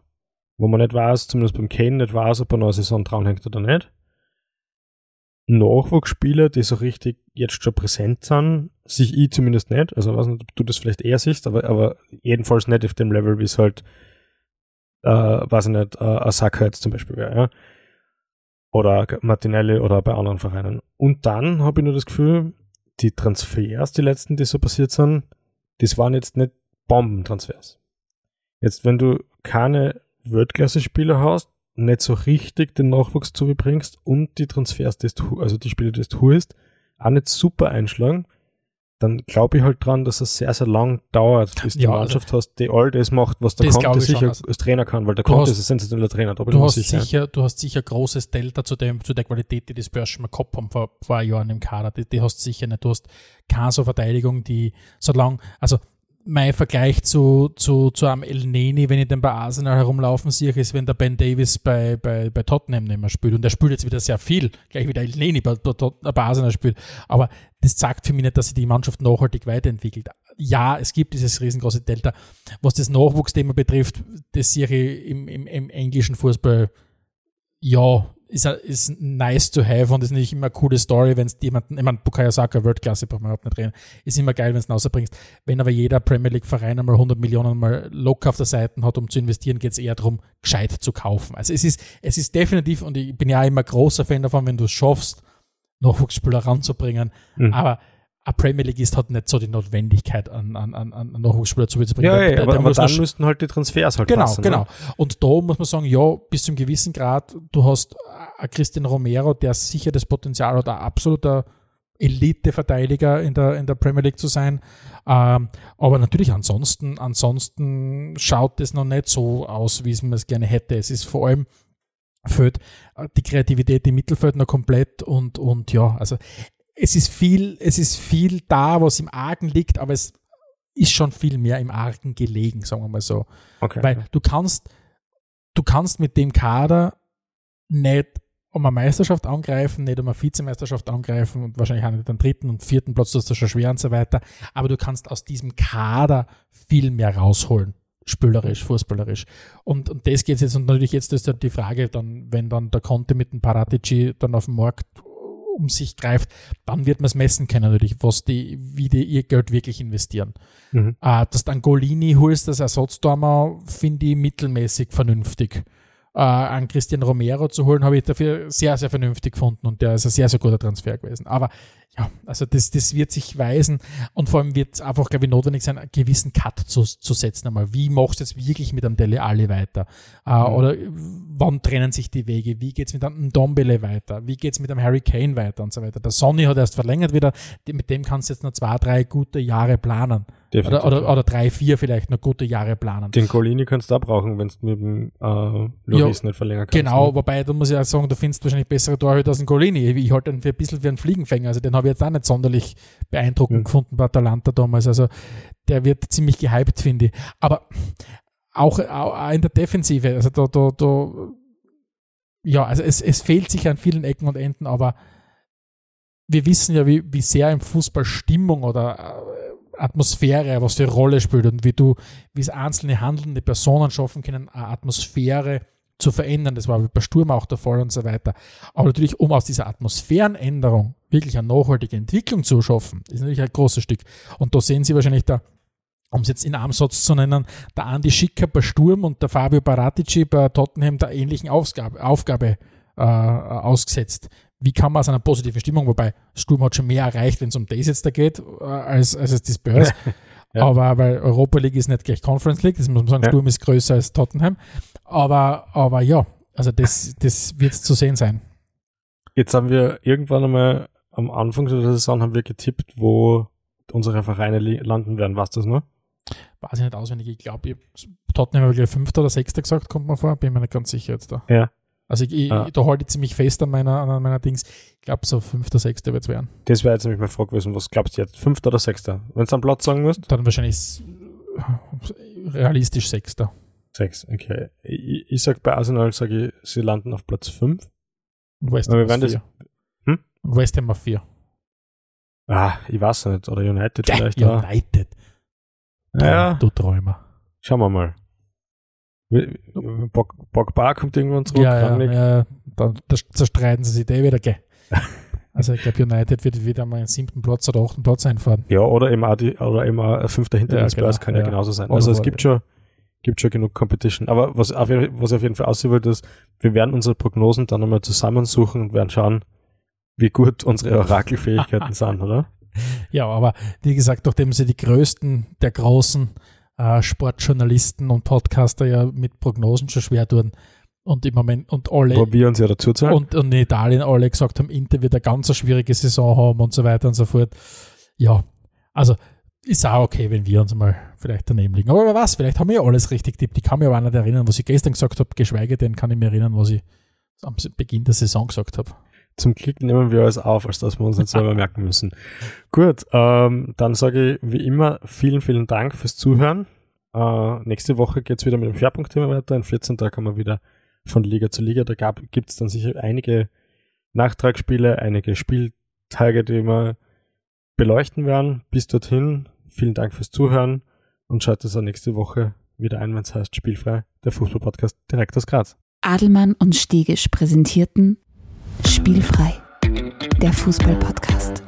S2: wo man nicht weiß, zumindest beim Kane nicht weiß, ob er noch eine Saison dranhängt oder nicht. Nachwuchsspieler, die so richtig jetzt schon präsent sind, sich ich zumindest nicht. Also ich weiß nicht, ob du das vielleicht eher siehst, aber, aber jedenfalls nicht auf dem Level, wie es halt, äh, weiß ich nicht, äh, Asaka jetzt zum Beispiel wäre, ja. Oder Martinelli oder bei anderen Vereinen. Und dann habe ich nur das Gefühl, die Transfers, die letzten, die so passiert sind, das waren jetzt nicht Bombentransfers. Jetzt, wenn du keine Weltklasse-Spieler hast, nicht so richtig den Nachwuchs zubringst und die Transfers, du, also die Spieler, die du holst, auch nicht super einschlagen, dann glaube ich halt dran, dass es sehr, sehr lang dauert, bis ja, die also Mannschaft also, hast, die all das macht, was der Conte sicher also, als Trainer kann, weil der Conte ist ein sensationeller Trainer.
S3: du, hast sicher, du hast sicher großes Delta zu, dem, zu der Qualität, die die Spurs schon mal gehabt haben vor, vor Jahren im Kader. Die, die hast sicher nicht. Du hast keine so Verteidigung, die so lang, also mein Vergleich zu, zu, zu einem El Neni, wenn ich den bei Arsenal herumlaufen sehe, ist, wenn der Ben Davis bei, bei, bei Tottenham nicht mehr spielt. Und der spielt jetzt wieder sehr viel, gleich wie der El Neni bei, bei, bei Arsenal spielt. Aber das zeigt für mich nicht, dass sich die Mannschaft nachhaltig weiterentwickelt. Ja, es gibt dieses riesengroße Delta. Was das Nachwuchsthema betrifft, das sehe ich im, im, im englischen Fußball, ja, ist, ist nice to have und ist nicht immer eine coole Story, wenn es jemanden, ich meine, Bukayo Saka, Weltklasse, braucht man überhaupt nicht reden, ist immer geil, wenn es rausbringst. Wenn aber jeder Premier League Verein einmal 100 Millionen mal locker auf der Seite hat, um zu investieren, geht es eher darum, gescheit zu kaufen. Also es ist, es ist definitiv, und ich bin ja immer großer Fan davon, wenn du es schaffst, Nachwuchsspieler ranzubringen, mhm. aber ein Premier Leagueist hat nicht so die Notwendigkeit, an, an, an, an Nachwuchsspieler zu bringen.
S2: Ja,
S3: Der-
S2: ja,
S3: der-
S2: aber,
S3: der
S2: aber dann müssten halt die Transfers halt
S3: Genau,
S2: passen.
S3: genau.
S2: Ne?
S3: Und da muss man sagen, ja, bis zum gewissen Grad, du hast ein Christian Romero, der sicher das Potenzial hat, ein absoluter Elite-Verteidiger in der, in der Premier League zu sein. Ähm, aber natürlich ansonsten, ansonsten schaut es noch nicht so aus, wie es man es gerne hätte. Es ist vor allem fehlt äh, die Kreativität im Mittelfeld noch komplett und, und ja, also es ist viel, es ist viel da, was im Argen liegt, aber es ist schon viel mehr im Argen gelegen, sagen wir mal so.
S2: Okay.
S3: Weil du kannst, du kannst mit dem Kader nicht um eine Meisterschaft angreifen, nicht um eine Vizemeisterschaft angreifen und wahrscheinlich auch nicht den dritten und vierten Platz, das ist schon schwer und so weiter. Aber du kannst aus diesem Kader viel mehr rausholen. Spielerisch, fußballerisch. Und, und das geht jetzt, und natürlich jetzt ist ja die Frage, dann, wenn dann der Conte mit dem Paratici dann auf dem Markt um sich greift, dann wird man es messen können, natürlich, was die, wie die ihr Geld wirklich investieren.
S2: Mhm.
S3: Äh, dass dann Golini holst, das Ersatztormer, finde ich mittelmäßig vernünftig. Äh, an Christian Romero zu holen, habe ich dafür sehr, sehr vernünftig gefunden und der ist ein sehr, sehr guter Transfer gewesen. Aber ja, also das, das wird sich weisen und vor allem wird es einfach, glaube ich, notwendig sein, einen gewissen Cut zu, zu setzen einmal. Wie machst du jetzt wirklich mit einem Dele Alli weiter? Äh,
S2: Mhm.
S3: Oder wann trennen sich die Wege? Wie geht es mit einem Dombele weiter? Wie geht es mit einem Harry Kane weiter und so weiter? Der Sonny hat erst verlängert wieder, mit dem kannst du jetzt noch zwei, drei gute Jahre planen.
S2: Definitiv.
S3: Oder, oder, oder drei, vier vielleicht noch gute Jahre planen.
S2: Den Golini kannst du auch brauchen, wenn du mit dem äh, Loris nicht verlängern kannst.
S3: Genau,
S2: ne?
S3: wobei, da muss ich auch sagen, du findest wahrscheinlich bessere Torhüter als den Golini. Ich halte ihn für ein bisschen wie ein Fliegenfänger. Also den habe ich jetzt auch nicht sonderlich beeindruckend
S2: Mhm.
S3: gefunden bei Atalanta damals. Also der wird ziemlich gehypt, finde ich. Aber auch, auch in der Defensive, also da, da, da ja, also es, es fehlt sich an vielen Ecken und Enden, aber wir wissen ja, wie, wie sehr im Fußball Stimmung oder äh, Atmosphäre, was für eine Rolle spielt und wie du, wie es einzelne handelnde Personen schaffen können, eine Atmosphäre zu verändern. Das war bei Sturm auch der Fall und so weiter. Aber natürlich, um aus dieser Atmosphärenänderung wirklich eine nachhaltige Entwicklung zu schaffen, ist natürlich ein großes Stück. Und da sehen Sie wahrscheinlich da, um es jetzt in einem Satz zu nennen, der Andi Schicker bei Sturm und der Fabio Baratici bei Tottenham der ähnlichen Aufgabe, Aufgabe äh, ausgesetzt. Wie kann man aus einer positiven Stimmung, wobei Sturm hat schon mehr erreicht, wenn es um das jetzt da geht, äh, als, als es die Spurs.
S2: Ja.
S3: Aber weil Europa League ist nicht gleich Conference League, das muss man sagen,
S2: Ja.
S3: Sturm ist größer als Tottenham. Aber, aber ja, also das, das wird zu sehen sein.
S2: Jetzt haben wir irgendwann einmal am Anfang der Saison haben wir getippt, wo unsere Vereine landen werden. Weißt du das noch?
S3: Weiß ich nicht auswendig. Ich glaube, ich- Tottenham habe ich gleich Fünfter oder Sechster gesagt, kommt mir vor. Bin mir nicht ganz sicher jetzt da.
S2: Ja.
S3: Also ich, ich,
S2: Ah.
S3: da halte ich ziemlich fest an meiner, an meiner Dings. Ich glaube, so Fünfter, Sechster wird es werden.
S2: Das wäre jetzt nämlich meine Frage gewesen. Was glaubst du jetzt? Fünfter oder sechster? Wenn du einen Platz sagen musst?
S3: Dann wahrscheinlich realistisch Sechster.
S2: Sechs, okay. Ich, ich sag bei Arsenal, sage ich, sie landen auf Platz fünf.
S3: Und West Ham auf vier.
S2: Hm?
S3: Und West Ham auf vier.
S2: Ah, ich weiß nicht. Oder United
S3: Ja,
S2: vielleicht.
S3: United.
S2: Ja,
S3: Du Träumer.
S2: schauen wir mal. Wie- Bog- Pogba kommt irgendwann zurück.
S3: Ja, ja, ja. Da, da zerstreiten sie sich eh wieder, gell. Also ich glaube, United wird wieder mal den siebten Platz oder achten Platz einfahren.
S2: Ja, oder eben auch, die, oder eben auch ein Fünfter hinter
S3: Ja, genau,
S2: kann ja,
S3: ja.
S2: genauso sein. Also es gibt schon, gibt schon genug Competition. Aber was, auf, jeden- was auf jeden Fall aussehen wird, ist, wir werden unsere Prognosen dann einmal zusammensuchen und werden schauen, wie gut unsere Orakelfähigkeiten sind, oder?
S3: Ja, aber wie gesagt, nachdem sie die größten der großen äh, Sportjournalisten und Podcaster ja mit Prognosen schon schwer tun und im Moment und alle
S2: Wo wir uns ja dazu zahlen.
S3: und, und in Italien alle gesagt haben, Inter wird eine ganz schwierige Saison haben und so weiter und so fort. Ja, also ist auch okay, wenn wir uns mal vielleicht daneben liegen. Aber wer weiß, vielleicht haben wir ja alles richtig tippt. Ich kann mich aber auch nicht erinnern, was ich gestern gesagt habe, geschweige denn kann ich mich erinnern, was ich am Beginn der Saison gesagt habe.
S2: Zum Glück nehmen wir alles auf, als dass wir uns nicht selber merken müssen. Gut, ähm, dann sage ich wie immer vielen, vielen Dank fürs Zuhören. Äh, nächste Woche geht's wieder mit dem Schwerpunktthema weiter. In 14 Tagen kommen wir wieder von Liga zu Liga. Da gibt es dann sicher einige Nachtragsspiele, einige Spieltage, die wir beleuchten werden. Bis dorthin, vielen Dank fürs Zuhören und schaltet es auch nächste Woche wieder ein, wenn es heißt Spielfrei, der Fußballpodcast direkt aus Graz.
S1: Adelmann und Stegisch präsentierten Spielfrei, der Fußball-Podcast.